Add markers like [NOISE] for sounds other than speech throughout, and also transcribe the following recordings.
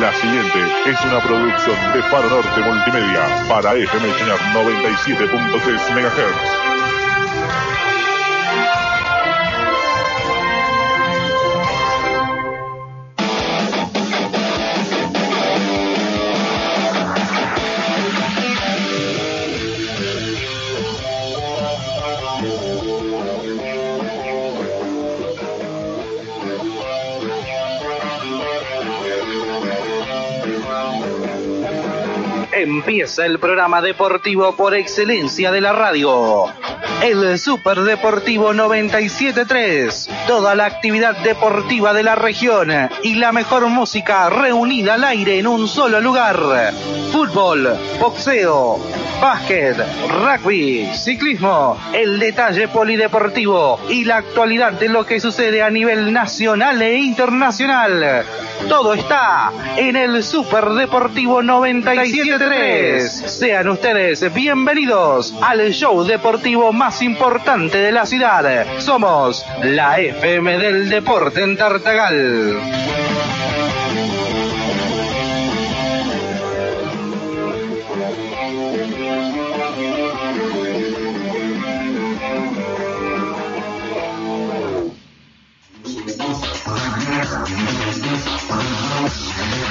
La siguiente es una producción de Faro Norte Multimedia para FM 97.3 MHz. Empieza el programa deportivo por excelencia de la radio. El Super Deportivo 973. Toda la actividad deportiva de la región y la mejor música reunida al aire en un solo lugar. Fútbol, boxeo, básquet, rugby, ciclismo, el detalle polideportivo y la actualidad de lo que sucede a nivel nacional e internacional. Todo está en el Super Deportivo 973. Sean ustedes bienvenidos al show deportivo más importante de la ciudad. Somos la FM del Deporte en Tartagal.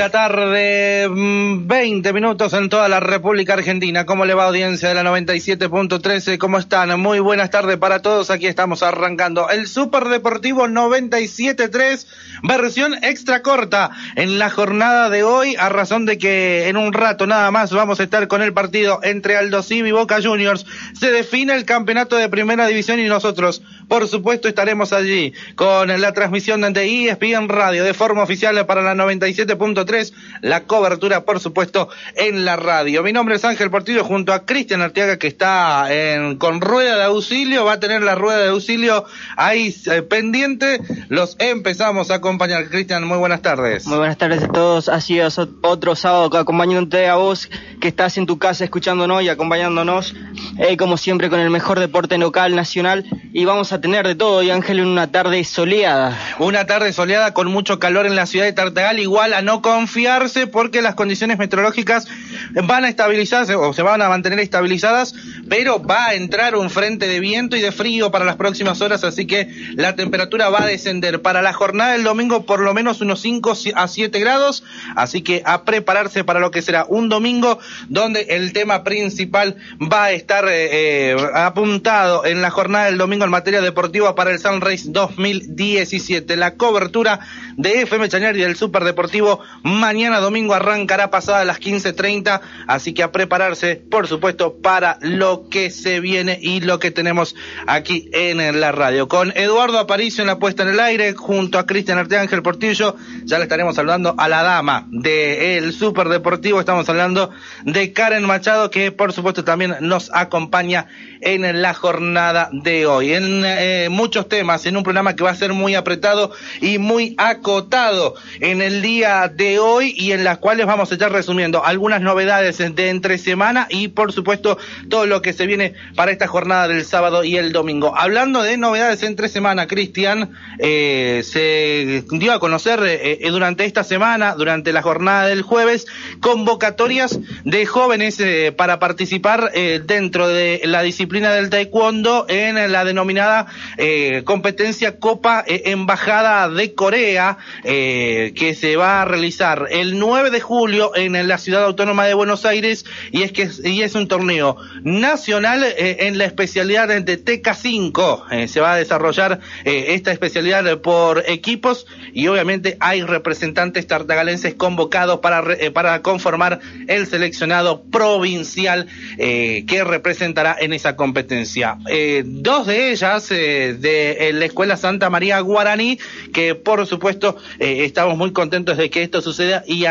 la tarde, mm, 20 minutos en toda la República Argentina. ¿Cómo le va audiencia de la 97.13? ¿Cómo están? Muy buenas tardes para todos. Aquí estamos arrancando el Super Deportivo 97.3, versión extra corta en la jornada de hoy, a razón de que en un rato nada más vamos a estar con el partido entre Aldo Civi y Boca Juniors. Se define el campeonato de primera división y nosotros, por supuesto, estaremos allí con la transmisión de ESPN Radio de forma oficial para la 97.3, la cobertura, por supuesto, en la radio. Mi nombre es Ángel Portillo junto a Cristian Arteaga que está con rueda de auxilio, va a tener la rueda de auxilio ahí eh, pendiente. Los empezamos a acompañar. Cristian, muy buenas tardes. Muy buenas tardes a todos. Así es, otro sábado acompañándote a vos que estás en tu casa escuchándonos y acompañándonos, eh, como siempre, con el mejor deporte local, nacional. Y vamos a tener de todo, y Ángel, en una tarde soleada. Una tarde soleada con mucho calor en la ciudad de Tartagal, igual a no confiarse porque las condiciones meteorológicas van a estabilizarse o se van a mantener estabilizadas, pero va a entrar un frente de viento y de frío para las próximas horas, así que la temperatura va a descender. Para la jornada del domingo por lo menos unos 5 a 7 grados, así que a prepararse para lo que será un domingo donde el tema principal va a estar eh, eh, apuntado en la jornada del domingo en materia deportiva para el Sunrise 2017. La cobertura de FM Chañar y del Superdeportivo mañana domingo arrancará pasada las 15.30, así que a prepararse, por supuesto, para lo que se viene y lo que tenemos aquí en la radio. Con Eduardo Aparicio en la puesta en el aire, junto a Cristian Arteángel Portillo, ya le estaremos hablando a la dama del Superdeportivo, estamos hablando de Karen Machado, que por supuesto también nos acompaña en la jornada de hoy. En eh, muchos temas, en un programa que va a ser muy apretado y muy acotado en el día de hoy y en las cuales vamos a estar resumiendo algunas novedades de entre semana y por supuesto todo lo que se viene para esta jornada del sábado y el domingo. Hablando de novedades entre semana, Cristian, eh, se dio a conocer eh, eh, durante esta semana, durante la jornada del jueves, convocatorias de jóvenes para participar dentro de la disciplina del taekwondo en la denominada eh, competencia Copa eh, Embajada de Corea, eh, que se va a realizar el 9 de julio en la ciudad autónoma de Buenos Aires y es que y es un torneo nacional en la especialidad de TK5. Eh, se va a desarrollar esta especialidad por equipos y obviamente hay representantes tartagalenses convocados para para conformar el seleccionado provincial que representará en esa competencia. Dos de ellas eh, de eh, la Escuela Santa María Guaraní, que por supuesto eh, estamos muy contentos de que esto suceda y,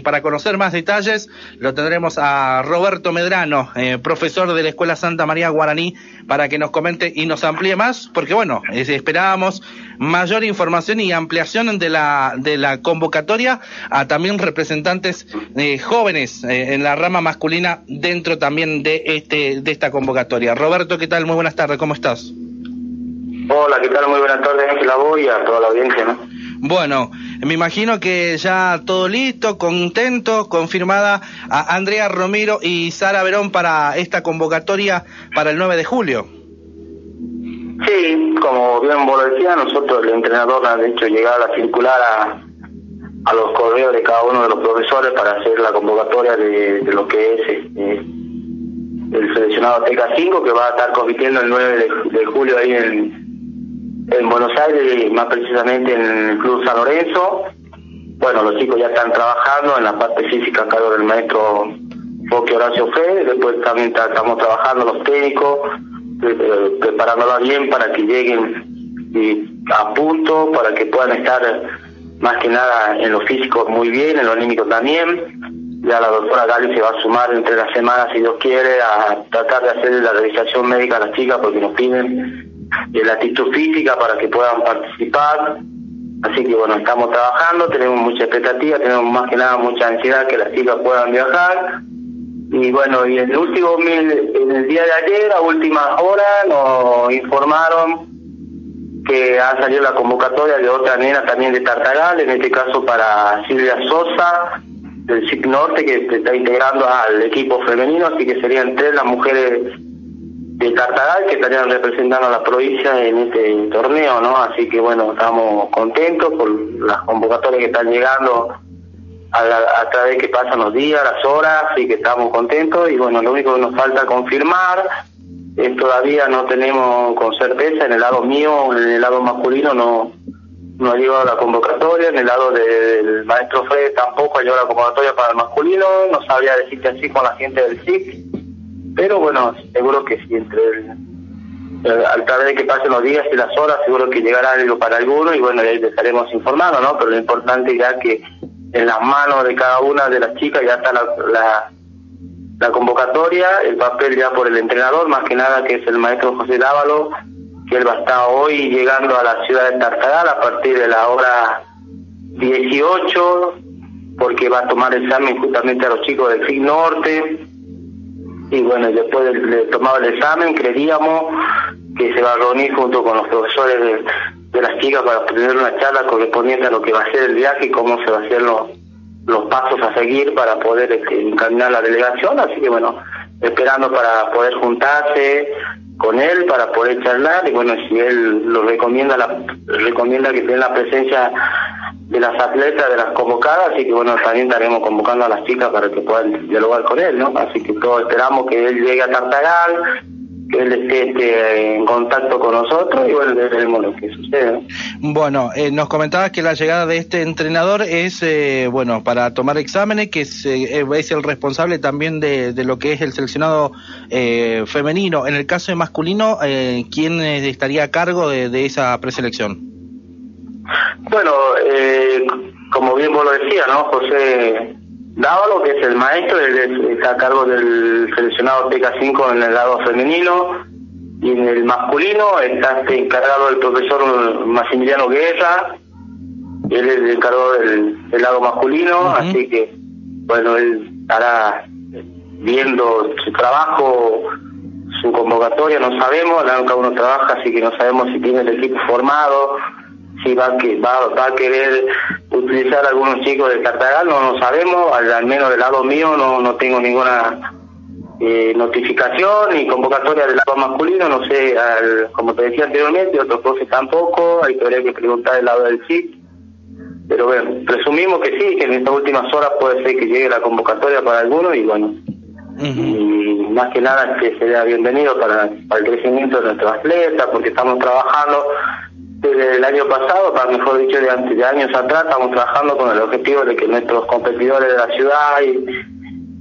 para conocer más detalles lo tendremos a Roberto Medrano, eh, profesor de la Escuela Santa María Guaraní, para que nos comente y nos amplíe más, porque bueno, es- esperábamos mayor información y ampliación de la, de la convocatoria a también representantes jóvenes en la rama masculina dentro también de este de esta convocatoria. Roberto, ¿qué tal? Muy buenas tardes, ¿cómo estás? Hola, ¿qué tal? Muy buenas tardes, Ángel Abo y a toda la audiencia, ¿no? Bueno, me imagino que ya todo listo, contento, confirmada a Andrea Romero y Sara Verón para esta convocatoria para el 9 de julio. Sí, como bien vos lo decías, nosotros, el entrenador, ha hecho llegar la circular a, a los correos de cada uno de los profesores para hacer la convocatoria de, de lo que es este, el seleccionado TK5, que va a estar compitiendo el 9 de, de julio ahí en, en Buenos Aires, más precisamente en el Club San Lorenzo. Bueno, los chicos ya están trabajando en la parte física a cargo del maestro Foque Horacio Fede, después también ta- estamos trabajando los técnicos, eh, preparándolos bien para que lleguen a punto, para que puedan estar más que nada en lo físico muy bien, en lo anímico también. Ya la doctora Gali se va a sumar entre las semanas, si Dios quiere, a tratar de hacer la revisación médica a las chicas porque nos piden eh, la actitud física para que puedan participar. Así que bueno, estamos trabajando, tenemos mucha expectativa, tenemos más que nada mucha ansiedad que las chicas puedan viajar. Y bueno, y el último, en el día de ayer, a última hora, nos informaron que ha salido la convocatoria de otra nena también de Tartagal, en este caso para Silvia Sosa, del SIC Norte, que está integrando al equipo femenino, así que serían tres las mujeres de Tartagal que estarían representando a la provincia en este torneo, ¿no? Así que bueno, estamos contentos por las convocatorias que están llegando a, la, a través que pasan los días, las horas, y que estamos contentos y bueno, lo único que nos falta confirmar es todavía no tenemos con certeza en el lado mío, en el lado masculino no no ha llegado la convocatoria, en el lado del maestro Fred tampoco ha llegado la convocatoria para el masculino, no sabría decirte así con la gente del SIC, pero bueno, seguro que si entre el, el- al través de que pasen los días y las horas, seguro que llegará algo para alguno y bueno, ahí estaremos informando, ¿no? Pero lo importante ya que en las manos de cada una de las chicas ya está la, la, la convocatoria, el papel ya por el entrenador, más que nada que es el maestro José Dávalo, que él va a estar hoy llegando a la ciudad de Tartagal a partir de la hora 18, porque va a tomar examen justamente a los chicos del FIC Norte, y bueno, después de, de tomado el examen, creeríamos que se va a reunir junto con los profesores de, de las chicas para tener una charla correspondiente a lo que va a ser el viaje y cómo se va a hacer los, los pasos a seguir para poder este, encaminar la delegación. Así que bueno, esperando para poder juntarse con él, para poder charlar y bueno, si él lo recomienda, la, recomienda que tenga la presencia de las atletas, de las convocadas, así que bueno, también estaremos convocando a las chicas para que puedan dialogar con él, ¿no? Así que todos esperamos que él llegue a Tartagal, que él esté este, en contacto con nosotros y bueno, veremos lo que sucede. ¿no? Bueno, eh, nos comentabas que la llegada de este entrenador es, eh, bueno, para tomar exámenes, que es, eh, es el responsable también de, de lo que es el seleccionado eh, femenino. En el caso de masculino, eh, ¿quién eh, estaría a cargo de esa preselección? Bueno, eh, como bien vos lo decías, ¿no? José Dávalo, que es el maestro, él es- está a cargo del seleccionado TK5 en el lado femenino. Y en el masculino está este encargado el profesor Maximiliano Guerra, él es el encargado del, del lado masculino, así que, bueno, él estará viendo su trabajo, su convocatoria, no sabemos, la cada uno trabaja, así que no sabemos si tiene el equipo formado, si va que, va, va a querer utilizar algunos chicos de Tartagal, no lo sabemos, al, al menos del lado mío no, no tengo ninguna eh, notificación ni convocatoria del lado masculino, no sé, al, como te decía anteriormente, otros profes tampoco, hay que habría que preguntar del lado del SIC, pero bueno, presumimos que sí, que en estas últimas horas puede ser que llegue la convocatoria para algunos y bueno, y más que nada que sería bienvenido para, para el crecimiento de nuestros atletas, porque estamos trabajando desde el año pasado, para mejor dicho, de, de años atrás, estamos trabajando con el objetivo de que nuestros competidores de la ciudad y,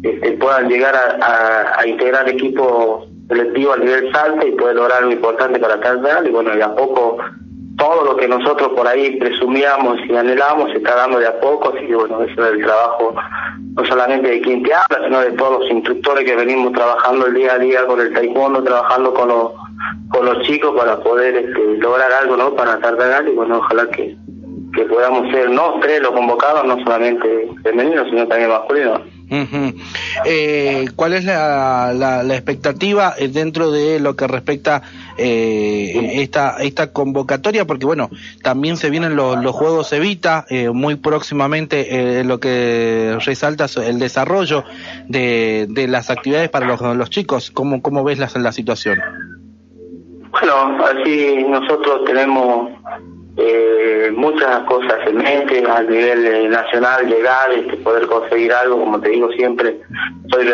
este, puedan llegar a, integrar equipos selectivos a nivel salto y poder lograr algo importante para Cardenal y bueno, de a poco todo lo que nosotros por ahí presumíamos y anhelábamos se está dando de a poco, así que bueno, eso es el trabajo no solamente de quien te habla, sino de todos los instructores que venimos trabajando el día a día con el taekwondo, trabajando con los con los chicos para poder este, lograr algo, ¿no? Para Tartagal y bueno, ojalá que, que podamos ser, no tres los convocados, no solamente femeninos, sino también masculinos. Ujú. Eh, ¿Cuál es la, la, la expectativa eh, dentro de lo que respecta eh, esta esta convocatoria? Porque bueno, también se vienen los, los Juegos Evita, eh, muy próximamente eh, lo que resalta es el desarrollo de, de las actividades para los, los chicos. ¿Cómo, cómo ves la, la situación? Bueno, así nosotros tenemos eh, muchas cosas en mente a nivel eh, nacional, llegar, este, poder conseguir algo, como te digo siempre, soy,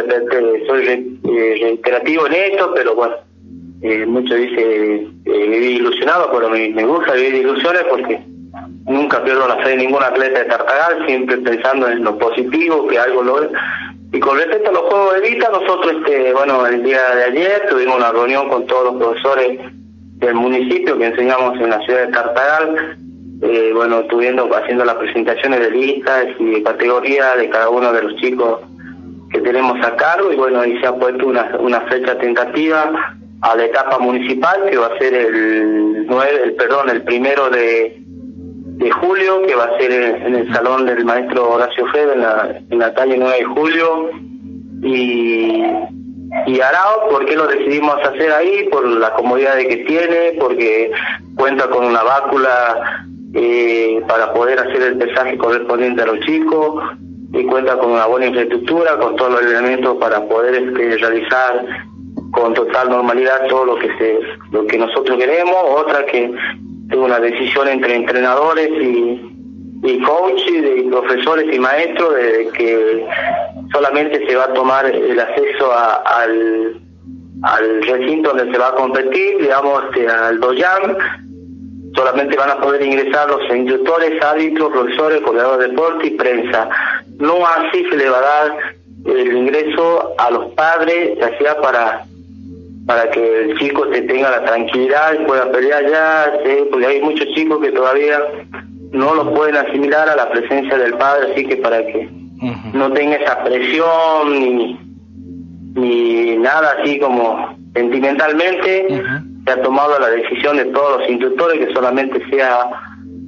soy re- eh, reiterativo en esto, pero bueno, eh, mucho dice eh, vivir ilusionado, pero me, me gusta vivir ilusiones porque nunca pierdo la fe de ningún atleta de Tartagal, siempre pensando en lo positivo, que algo lo Y con respecto a los Juegos de Vita, nosotros, este, bueno, el día de ayer tuvimos una reunión con todos los profesores del municipio que enseñamos en la ciudad de Tartagal, eh, bueno, estuviendo haciendo las presentaciones de listas y de categoría de cada uno de los chicos que tenemos a cargo. Y bueno, ahí se ha puesto una, una fecha tentativa a la etapa municipal que va a ser el 9, el perdón, el primero de, de julio, que va a ser en, el salón del maestro Horacio Fede en la, en la calle 9 de julio y y Arao, ¿por qué lo decidimos hacer ahí? Por la comodidad que tiene, porque cuenta con una bácula eh, para poder hacer el pesaje correspondiente a los chicos y cuenta con una buena infraestructura, con todos los elementos para poder este, realizar con total normalidad todo lo que se lo que nosotros queremos otra que es una decisión entre entrenadores y y coaches, de profesores y maestros de que solamente se va a tomar el acceso al, al recinto donde se va a competir, digamos, este, al Doyan. Solamente van a poder ingresar los instructores, árbitros, profesores, coordinadores de deporte y prensa. No así se le va a dar el ingreso a los padres, ya sea para para que el chico se tenga la tranquilidad y pueda pelear ya, ¿sí? porque hay muchos chicos que todavía no lo pueden asimilar a la presencia del padre, así que para que no tenga esa presión ni, ni nada así como sentimentalmente, se ha tomado la decisión de todos los instructores que solamente sea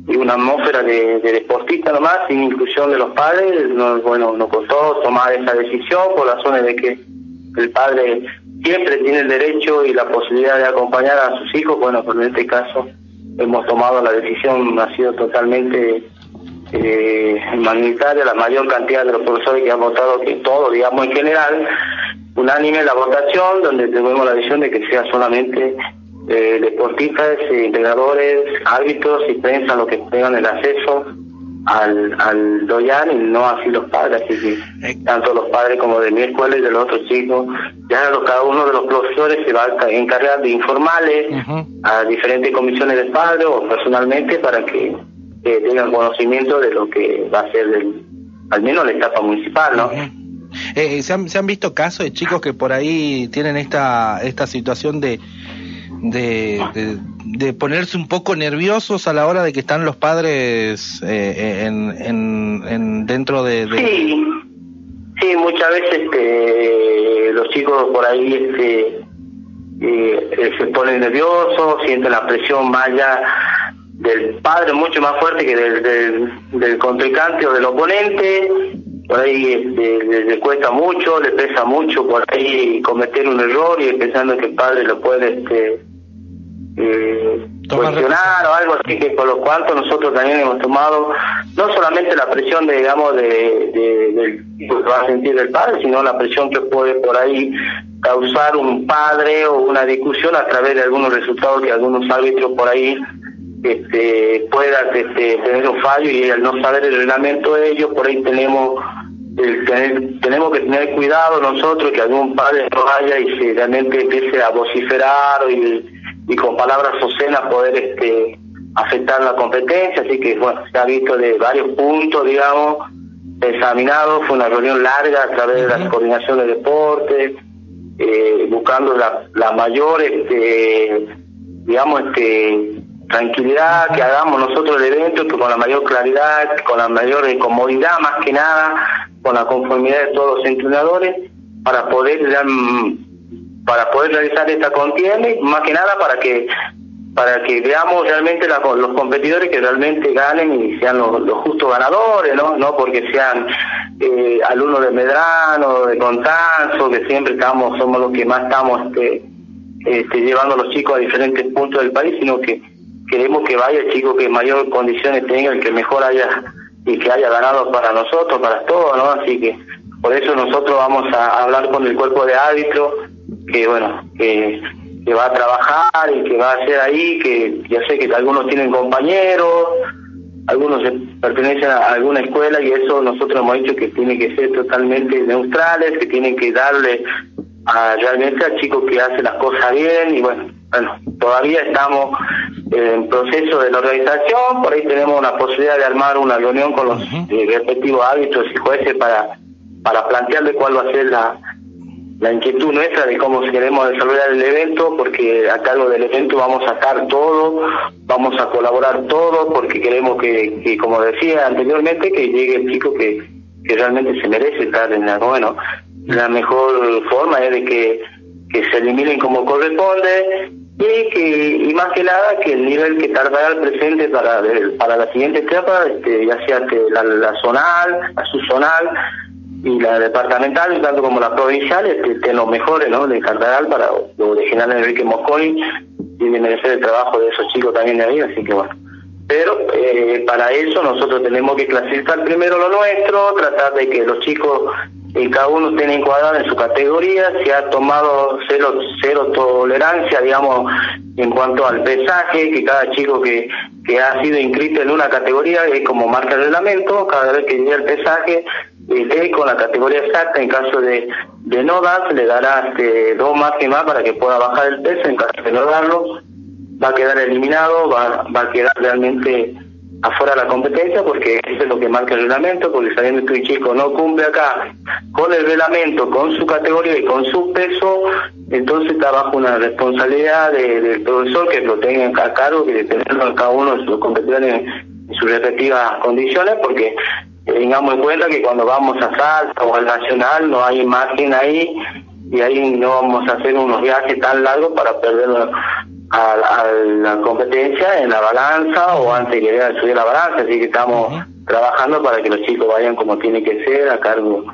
una atmósfera de, de deportista nomás, sin inclusión de los padres. Nos, bueno, nos costó tomar esa decisión por razones de que el padre siempre tiene el derecho y la posibilidad de acompañar a sus hijos. Bueno, pero en este caso hemos tomado la decisión, ha sido totalmente eh, magnitaria, la mayor cantidad de los profesores que han votado, que todo, digamos en general, unánime la votación, donde tenemos la decisión de que sea solamente eh, deportistas, eh, entrenadores, árbitros y prensa los que tengan el acceso al, al Doyan y no así los padres, así que tanto los padres como de mi escuela y de los otros chicos, ya cada uno de los profesores se va a encargar de informarles a diferentes comisiones de padres o personalmente para que eh, tengan conocimiento de lo que va a ser del, al menos la etapa municipal, ¿no? Eh, ¿se, han, se han visto casos de chicos que por ahí tienen esta, esta situación de, de, de, ponerse un poco nerviosos a la hora de que están los padres eh, en, en, en dentro de... Sí, sí, muchas veces este, los chicos por ahí este, eh, eh, se ponen nerviosos, sienten la presión más allá del padre, mucho más fuerte que del, del, del contrincante o del oponente. Por ahí este, le, le cuesta mucho, le pesa mucho por ahí cometer un error y pensando que el padre lo puede este, eh, cuestionar o algo así que por lo cuanto nosotros también hemos tomado no solamente la presión de, digamos de, de- del que va a sentir el padre sino la presión que puede por ahí causar un padre o una discusión a través de algunos resultados que algunos árbitros por ahí este puedan este, tener un fallo y al no saber el reglamento de ellos por ahí tenemos el tener- tenemos que tener cuidado nosotros que algún padre no vaya y se realmente empiece a vociferar y, y con palabras obscenas poder este afectar la competencia, así que bueno, se ha visto de varios puntos, digamos, examinado, fue una reunión larga a través de la coordinación de deporte, eh, buscando la, la mayor, este, digamos, este, tranquilidad, que hagamos nosotros el evento, que con la mayor claridad, con la mayor eh, comodidad más que nada, con la conformidad de todos los entrenadores, para poder dar, para poder realizar esta contienda y más que nada para que para que veamos realmente la- los competidores que realmente ganen y sean los, los justos ganadores, ¿no? No porque sean eh, alumnos de Medrano, de Contanzo, que siempre estamos, somos los que más estamos este, este, llevando a los chicos a diferentes puntos del país, sino que queremos que vaya el chico que mayor condiciones tenga, el que mejor haya y que haya ganado para nosotros, para todos, ¿no? Así que por eso nosotros vamos a hablar con el cuerpo de árbitros, que bueno, que, que va a trabajar y que va a hacer ahí, que ya sé que algunos tienen compañeros, algunos pertenecen a alguna escuela y eso nosotros hemos dicho que tiene que ser totalmente neutrales, que tienen que darle a, realmente al chico que hace las cosas bien y bueno, bueno, todavía estamos en proceso de la organización, por ahí tenemos una posibilidad de armar una reunión con los eh, respectivos árbitros y jueces para, para plantearle cuál va a ser la, la inquietud nuestra de cómo queremos desarrollar el evento, porque a cargo del evento vamos a estar todo, vamos a colaborar todo, porque queremos que, como decía anteriormente, que llegue el chico que, que realmente se merece estar en la bueno. La mejor forma es de que, que se eliminen como corresponde y que y más que nada que el nivel que tardará el presente para para la siguiente etapa, este, ya sea que la, la zonal, la subzonal, y la departamental, tanto como la provincial, estén los mejores, ¿no? De Cardenal para lo de Enrique Mosconi y de merecer el trabajo de esos chicos también de ahí, así que bueno. Pero eh, para eso nosotros tenemos que clasificar primero lo nuestro, tratar de que los chicos y cada uno tiene encuadrado en su categoría, se ha tomado cero, cero tolerancia, digamos, en cuanto al pesaje, que cada chico que, que ha sido inscrito en una categoría es como marca el reglamento, cada vez que llegue el pesaje, eh, con la categoría exacta, en caso de, de no dar, le dará este, dos máximas para que pueda bajar el peso, en caso de no darlo, va a quedar eliminado, va, va a quedar realmente afuera de la competencia porque eso es lo que marca el reglamento, porque sabiendo que un chico no cumple acá con el reglamento, con su categoría y con su peso, entonces está bajo una responsabilidad de- del profesor que lo tenga a cargo, que de tenerlo a cada uno en sus competiciones, en sus respectivas condiciones, porque tengamos en cuenta que cuando vamos a Salta o al Nacional no hay imagen ahí y ahí no vamos a hacer unos viajes tan largos para perder a, a la competencia en la balanza o antes de llegar a subir la balanza, así que estamos trabajando para que los chicos vayan como tiene que ser a cargo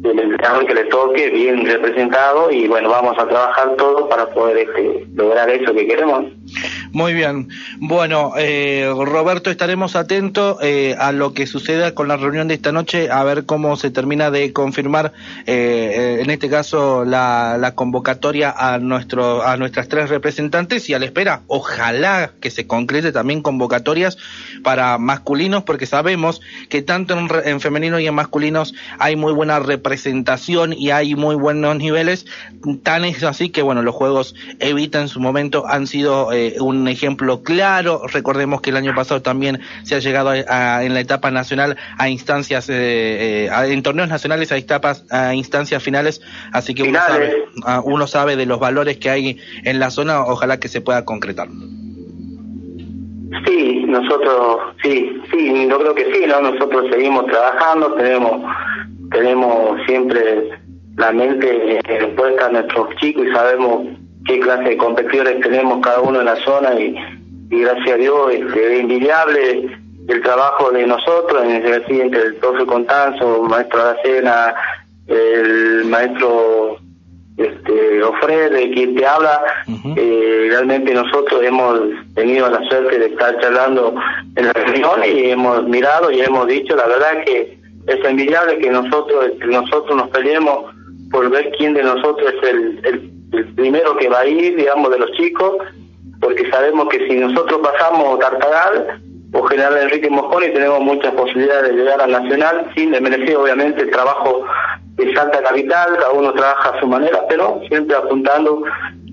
del entrenador que le toque, bien representado y bueno, vamos a trabajar todo para poder este, lograr eso que queremos. Muy bien. Bueno, eh, Roberto, estaremos atentos eh, a lo que suceda con la reunión de esta noche, a ver cómo se termina de confirmar, eh, eh, en este caso, la, convocatoria a, nuestro, a nuestras tres representantes y a la espera, ojalá que se concrete también convocatorias para masculinos, porque sabemos que tanto en, en femenino y en masculinos hay muy buena representación y hay muy buenos niveles. Tan es así que, bueno, los Juegos Evita en su momento han sido eh, un ejemplo claro. Recordemos que el año pasado también se ha llegado a, a- en la etapa nacional a instancias, eh, eh, a- en torneos nacionales a, etapas, a instancias finales. Así que uno sabe, ah, uno sabe de los valores que hay en la zona. Ojalá que se pueda concretar. Sí, nosotros, sí, sí, yo creo que sí, ¿no? Nosotros seguimos trabajando, tenemos, tenemos siempre la mente eh, puesta en nuestros chicos y sabemos qué clase de competidores tenemos cada uno en la zona y, y gracias a Dios este, es envidiable el trabajo de nosotros, en el entre el profe Contanzo, el maestro Aracena, el maestro este Ofrede, quien te habla, eh, realmente nosotros hemos tenido la suerte de estar charlando en la reunión y hemos mirado y hemos dicho la verdad que es envidiable que nosotros entre nosotros nos peleemos por ver quién de nosotros es el, el, el primero que va a ir, digamos, de los chicos, porque sabemos que si nosotros pasamos Tartagal o General Enrique Mosconi tenemos muchas posibilidades de llegar al Nacional, sin desmerecer obviamente el trabajo de Salta Capital, cada uno trabaja a su manera, pero siempre apuntando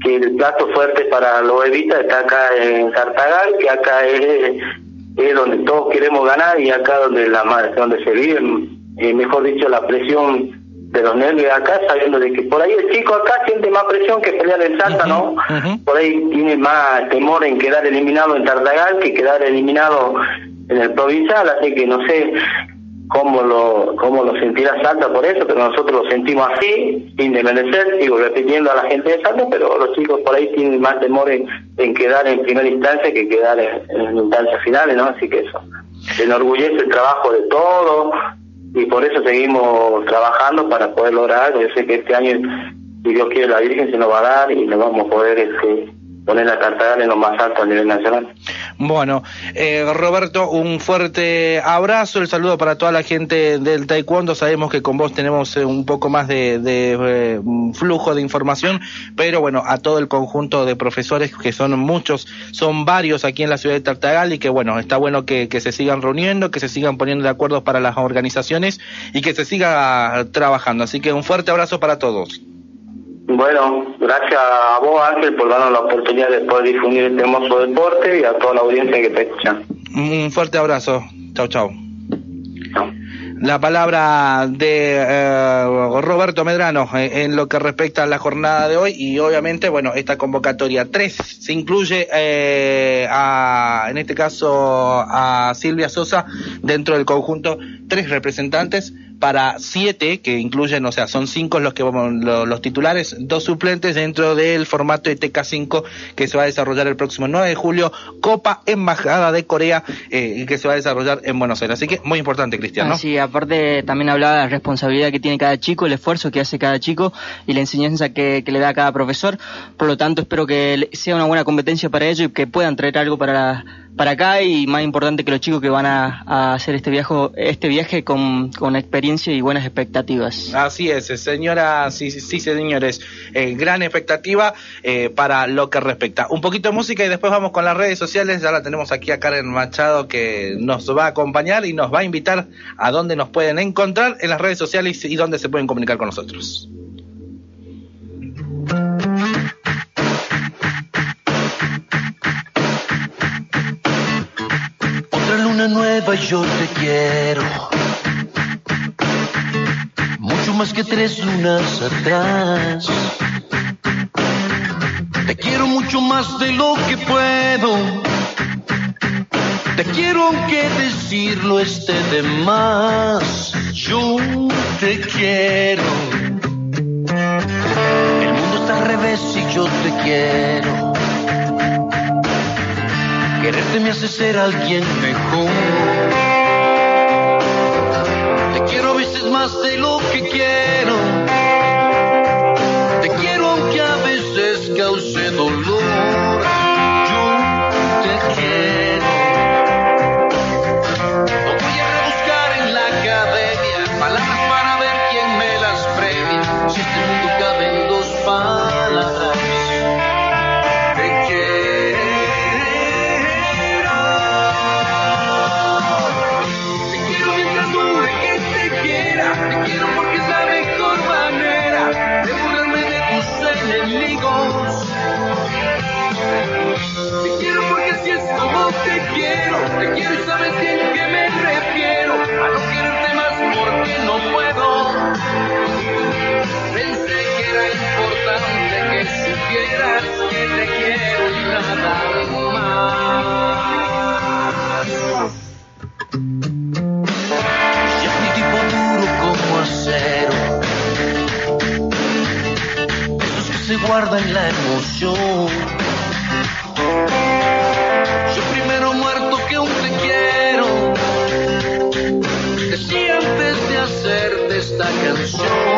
que el plato fuerte para los Evita está acá en Tartagal, que acá es, donde todos queremos ganar y acá donde la donde se vive, eh, mejor dicho, la presión de los nervios acá, sabiendo de que por ahí el chico acá siente más presión que pelear en Salta, ¿no? Por ahí tiene más temor en quedar eliminado en Tartagal que quedar eliminado en el provincial, así que no sé cómo lo cómo lo sentirá Salta por eso, pero nosotros lo sentimos así, sin desmerecer, sigo repitiendo a la gente de Salta, pero los chicos por ahí tienen más temor en, en quedar en primera instancia que quedar en, en instancias finales, ¿no? Así que eso enorgullece el trabajo de todos y por eso seguimos trabajando para poder lograr, yo sé que este año, si Dios quiere, la Virgen se nos va a dar y nos vamos a poder este, poner la Tartagal en lo más alto a nivel nacional. Bueno, eh, Roberto, un fuerte abrazo, el saludo para toda la gente del Taekwondo. Sabemos que con vos tenemos eh, un poco más de, de, eh, flujo de información, pero bueno, a todo el conjunto de profesores, que son muchos, son varios aquí en la ciudad de Tartagal, y que bueno, está bueno que, que se sigan reuniendo, que se sigan poniendo de acuerdo para las organizaciones y que se siga trabajando. Así que un fuerte abrazo para todos. Bueno, gracias a vos Ángel por darnos la oportunidad de poder difundir este hermoso deporte y a toda la audiencia que te escucha. Un fuerte abrazo. Chau, chau. La palabra de eh, Roberto Medrano eh, en lo que respecta a la jornada de hoy y obviamente, bueno, esta convocatoria. Tres, se incluye eh, a, en este caso a Silvia Sosa dentro del conjunto, tres representantes para siete, que incluyen, o sea, son cinco los que vamos, lo- los titulares, dos suplentes dentro del formato de TK5 que se va a desarrollar el próximo 9 de julio, Copa Embajada de Corea, eh, que se va a desarrollar en Buenos Aires. Así que muy importante, Cristian, ¿no? Ah, sí, aparte también hablaba de la responsabilidad que tiene cada chico, el esfuerzo que hace cada chico y la enseñanza que, que le da a cada profesor. Por lo tanto, espero que sea una buena competencia para ellos y que puedan traer algo para, la- para acá y más importante que los chicos que van a, hacer este viaje, este viaje con, con experiencia y buenas expectativas. Así es, señora, sí, sí, sí señores, eh, gran expectativa eh, para lo que respecta. Un poquito de música y después vamos con las redes sociales. Ya la tenemos aquí a Karen Machado que nos va a acompañar y nos va a invitar a dónde nos pueden encontrar en las redes sociales y dónde se pueden comunicar con nosotros. Nueva yo te quiero. Mucho más que tres lunas atrás. Te quiero mucho más de lo que puedo. Te quiero aunque decirlo esté de más. Yo te quiero. El mundo está al revés y yo te quiero. Quererte me hace ser alguien mejor. Más de lo que quiero. Te quiero aunque a veces cause supieras que te quiero nada más. Ya mi tipo duro como acero. Esos que se guardan la emoción. Yo primero muerto que aún te quiero. Decía antes de hacerte esta canción.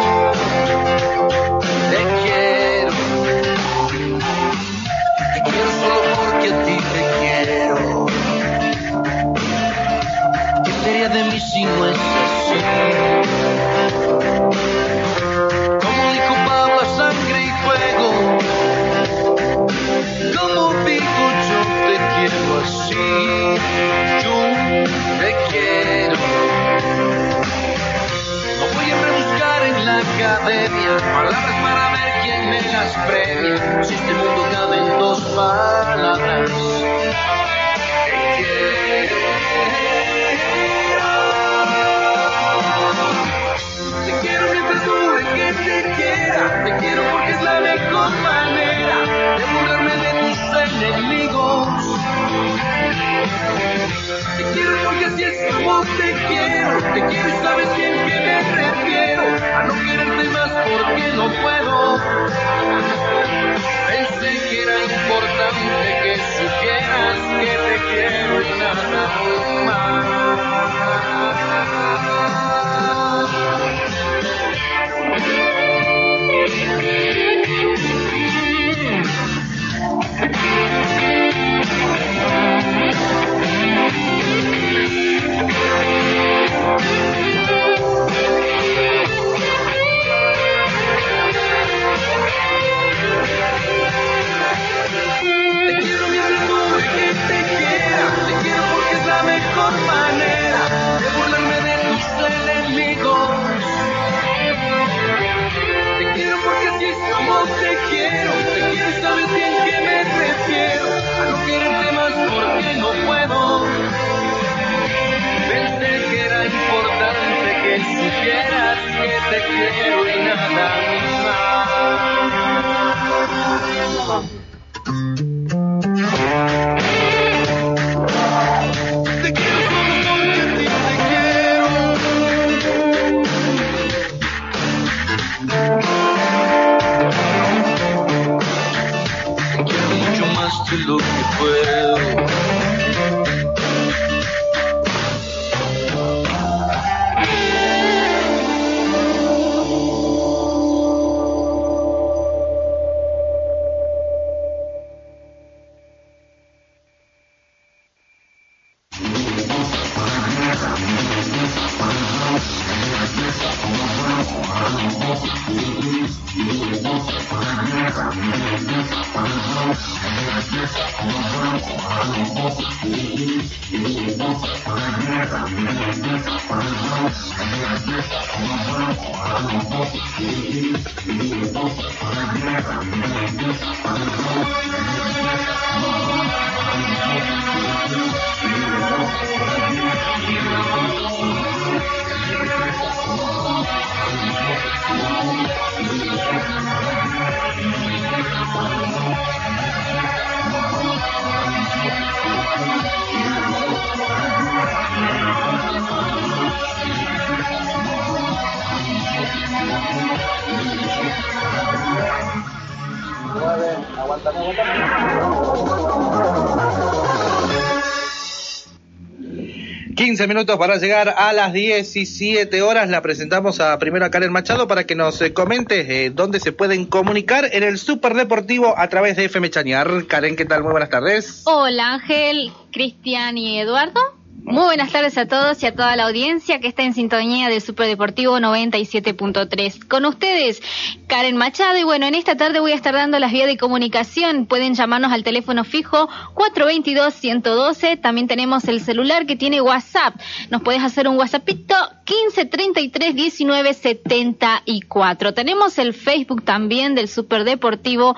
15 minutos para llegar a las 17 horas. La presentamos a primero a Karen Machado para que nos eh, comente eh, dónde se pueden comunicar en el Superdeportivo a través de FM Chañar. Karen, ¿qué tal? Muy buenas tardes. Hola Ángel, Cristian y Eduardo. Muy buenas tardes a todos y a toda la audiencia que está en sintonía del Superdeportivo 97.3. Con ustedes, Karen Machado. Y bueno, en esta tarde voy a estar dando las vías de comunicación. Pueden llamarnos al teléfono fijo 422-112. También tenemos el celular que tiene WhatsApp. Nos puedes hacer un WhatsAppito 1533 19 74. Tenemos el Facebook también del Superdeportivo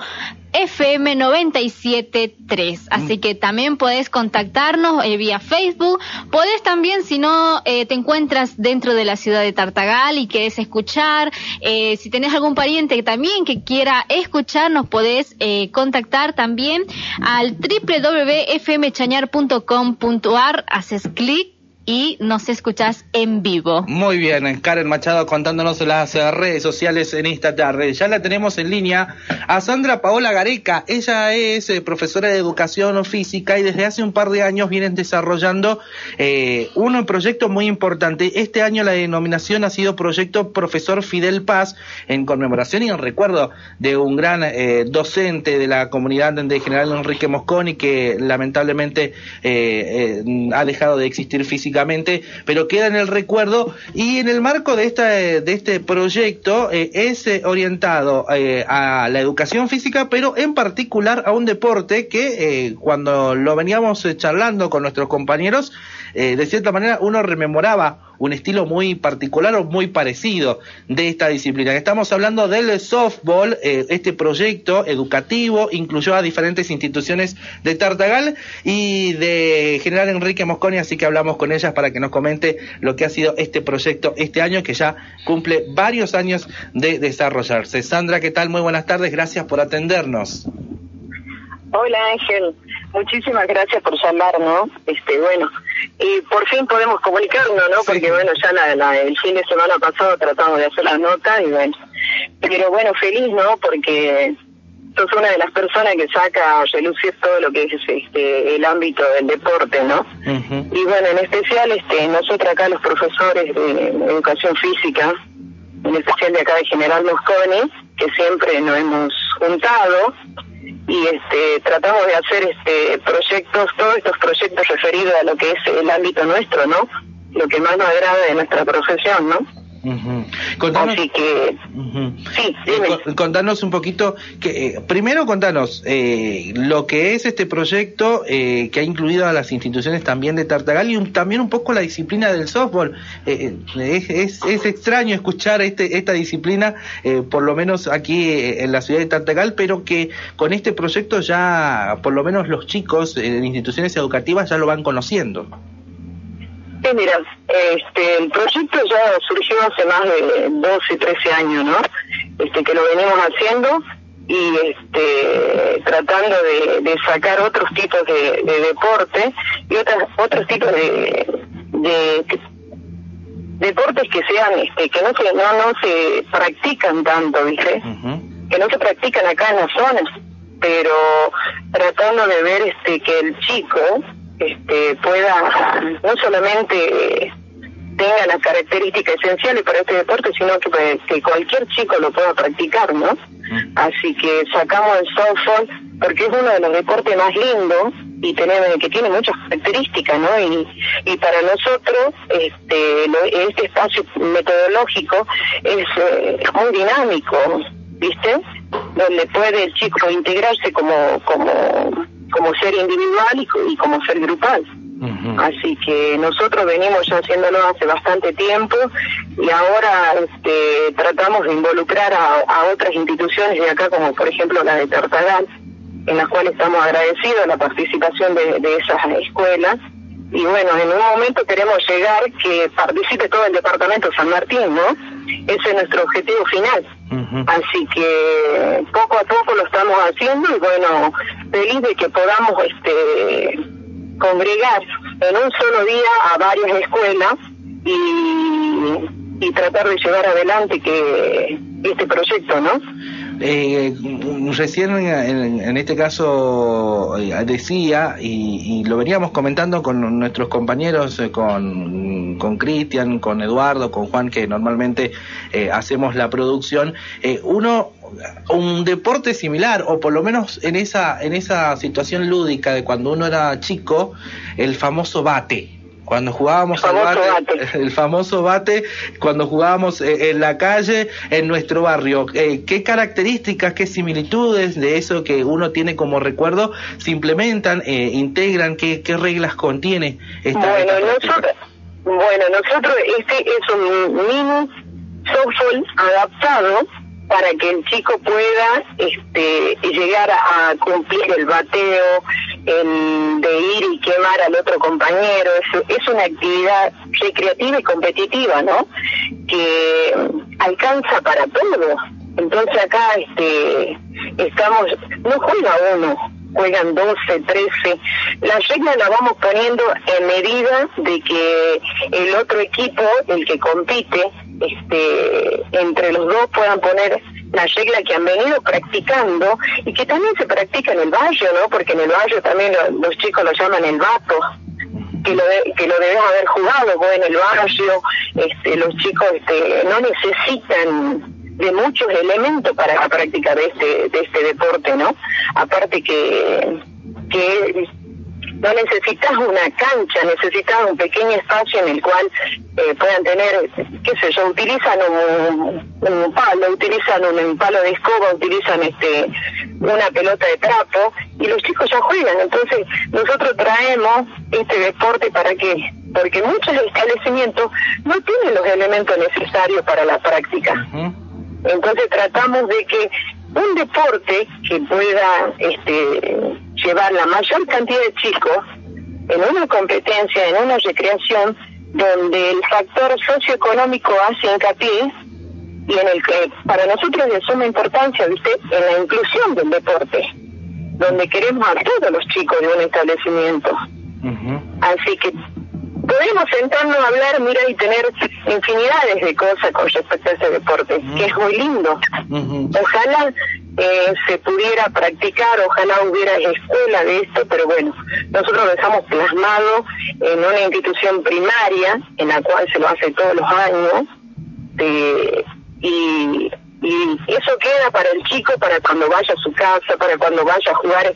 FM 97.3. Así que también podés contactarnos eh, vía Facebook. Podés también, si no eh, te encuentras dentro de la ciudad de Tartagal y querés escuchar, eh, si tenés algún pariente también que quiera escuchar, nos podés eh, contactar también al www.fmchañar.com.ar. Haces clic y nos escuchás en vivo. Muy bien, Karen Machado contándonos las eh, redes sociales en esta tarde. Ya la tenemos en línea a Sandra Paola Gareca. Ella es eh, profesora de educación física y desde hace un par de años vienen desarrollando eh, un proyecto muy importante. Este año la denominación ha sido Proyecto Profesor Fidel Paz en conmemoración y en recuerdo de un gran eh, docente de la comunidad de General Enrique Mosconi que lamentablemente eh, ha dejado de existir físicamente pero queda en el recuerdo. Y en el marco de, esta, de este proyecto eh, es eh, orientado eh, a la educación física, pero en particular a un deporte que eh, cuando lo veníamos eh, charlando con nuestros compañeros, eh, de cierta manera uno rememoraba un estilo muy particular o muy parecido de esta disciplina. Estamos hablando del softball, eh, este proyecto educativo incluyó a diferentes instituciones de Tartagal y de General Enrique Mosconi, así que hablamos con ellas para que nos comente lo que ha sido este proyecto este año que ya cumple varios años de desarrollarse. Sandra, ¿qué tal? Muy buenas tardes, gracias por atendernos. Hola Ángel, muchísimas gracias por llamarnos. Este, bueno, y por fin podemos comunicarnos, ¿no? Sí. Porque bueno, ya la, la- el fin de semana pasado tratamos de hacer la nota y bueno, pero bueno, feliz, ¿no? Porque sos una de las personas que saca a relucir todo lo que es este el ámbito del deporte, ¿no? Y bueno, en especial este nosotros acá los profesores de educación física, en especial de acá de General Mosconi, que siempre nos hemos juntado y este tratamos de hacer este proyectos, todos estos proyectos referidos a lo que es el ámbito nuestro, ¿no? Lo que más nos agrada de nuestra profesión, ¿no? Ujú. Contanos- Así que Ujú. sí, Eh, contanos un poquito, que, eh, primero contanos eh, lo que es este proyecto eh, que ha incluido a las instituciones también de Tartagal y un- también un poco la disciplina del softball. Es, es, es extraño escuchar este, esta disciplina, eh, por lo menos aquí eh, en la ciudad de Tartagal, pero que con este proyecto ya por lo menos los chicos eh, en instituciones educativas ya lo van conociendo. Sí, mira, este, el proyecto ya surgió hace más de 12, 13 años, ¿no? Este, que lo venimos haciendo y este, tratando de, de sacar otros tipos de, de deporte y otras, otros tipos de, de deportes que sean, este, que no se, no, no se practican tanto, ¿viste? Que no se practican acá en la zona, pero tratando de ver este que el chico este pueda no solamente eh, tenga las características esenciales para este deporte, sino que, pues, que cualquier chico lo pueda practicar, ¿no? Así que sacamos el softball porque es uno de los deportes más lindos y tenemos que tiene muchas características, ¿no? Y, y para nosotros este lo- este espacio metodológico es eh, muy dinámico, ¿viste? Donde puede el chico integrarse como como como ser individual y, co- y como ser grupal. Así que nosotros venimos ya haciéndolo hace bastante tiempo y ahora este, tratamos de involucrar a, a otras instituciones de acá, como por ejemplo la de Tartagal, en las cuales estamos agradecidos la participación de, de esas escuelas. Y bueno, en un momento queremos llegar que participe todo el departamento San Martín, ¿no? Ese es nuestro objetivo final. Así que poco a poco lo estamos haciendo y bueno, feliz de que podamos este congregar en un solo día a varias escuelas y, y tratar de llevar adelante que este proyecto, ¿no? Eh, recién en, este caso eh, decía, y, lo veníamos comentando con nuestros compañeros, eh, con con Cristian, con Eduardo, con Juan, que normalmente eh, hacemos la producción, uno un deporte similar o por lo menos en esa en esa situación lúdica de cuando uno era chico el famoso bate cuando jugábamos al Famoso bate, [LAUGHS] el famoso bate cuando jugábamos eh, en la calle en nuestro barrio. Eh, qué características qué similitudes de eso que uno tiene como recuerdo se implementan eh, integran qué, qué reglas contiene esta, Bueno, esta nosotros, bueno, nosotros este es un mini softball adaptado para que el chico pueda este, llegar a cumplir el bateo, el de ir y quemar al otro compañero. Es, es una actividad recreativa y competitiva, ¿no? Que alcanza para todo. Entonces acá este, estamos, no juega uno, juegan 12, 13. La regla la vamos poniendo en medida de que el otro equipo, el que compite, este, entre los dos puedan poner la regla que han venido practicando y que también se practica en el barrio, ¿no? Porque en el barrio también lo- los chicos lo llaman el vato que lo de- que lo debes haber jugado vos en el barrio este los chicos este no necesitan de muchos elementos para la práctica de este de este deporte no aparte que no necesitas una cancha, necesitas un pequeño espacio en el cual eh, puedan tener, qué sé yo, utilizan un, un palo, utilizan un, palo de escoba, utilizan este una pelota de trapo y los chicos ya juegan. Entonces nosotros traemos este deporte para que, porque muchos establecimientos no tienen los elementos necesarios para la práctica. Entonces tratamos de que un deporte que pueda este, llevar la mayor cantidad de chicos en una competencia, en una recreación, donde el factor socioeconómico hace hincapié y en el que para nosotros es de suma importancia, ¿viste? En la inclusión del deporte, donde queremos a todos los chicos de un establecimiento. Así que podemos sentarnos a hablar, mira, y tener infinidades de cosas con respecto a ese deporte, que es muy lindo. Ojalá eh, se pudiera practicar, ojalá hubiera escuela de esto, pero bueno, nosotros lo dejamos plasmado en una institución primaria, en la cual se lo hace todos los años, eh, y, y eso queda para el chico para cuando vaya a su casa, para cuando vaya a jugar,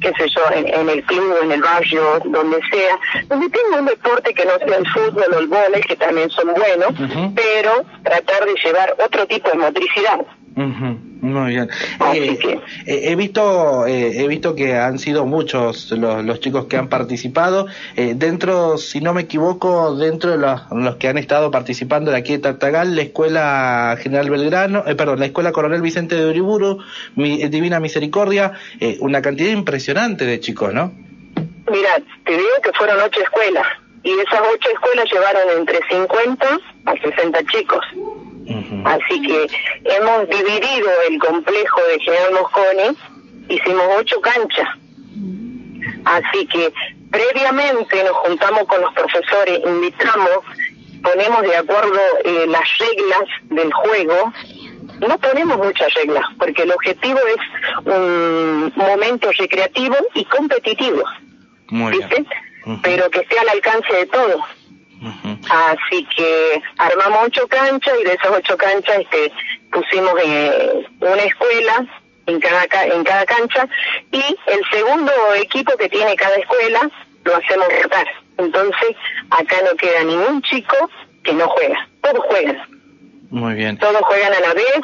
qué sé yo, en, en el club, en el barrio, donde sea, donde tenga un deporte que no sea el fútbol o el vóley, que también son buenos, pero tratar de llevar otro tipo de motricidad. Ujú, Muy bien. Eh, eh, he visto eh, he visto que han sido muchos los, los chicos que han participado. Eh, dentro, si no me equivoco, dentro de los, los que han estado participando de aquí de Tartagal, la Escuela General Belgrano, eh, perdón, la Escuela Coronel Vicente de Uriburu, mi, Divina Misericordia, eh, una cantidad impresionante de chicos, ¿no? Mira, te digo que fueron ocho escuelas y esas ocho escuelas llevaron entre 50 a 60 chicos. Así que hemos dividido el complejo de General Mosconi, hicimos ocho canchas. Así que previamente nos juntamos con los profesores, invitamos, ponemos de acuerdo eh, las reglas del juego. No ponemos muchas reglas, porque el objetivo es un momento recreativo y competitivo. Muy ¿viste? Pero que esté al alcance de todos. Así que armamos ocho canchas y de esas ocho canchas este, pusimos eh, una escuela en cada ca- en cada cancha y el segundo equipo que tiene cada escuela lo hacemos rotar. Entonces acá no queda ningún chico que no juega, todos juegan, Muy bien. todos juegan a la vez.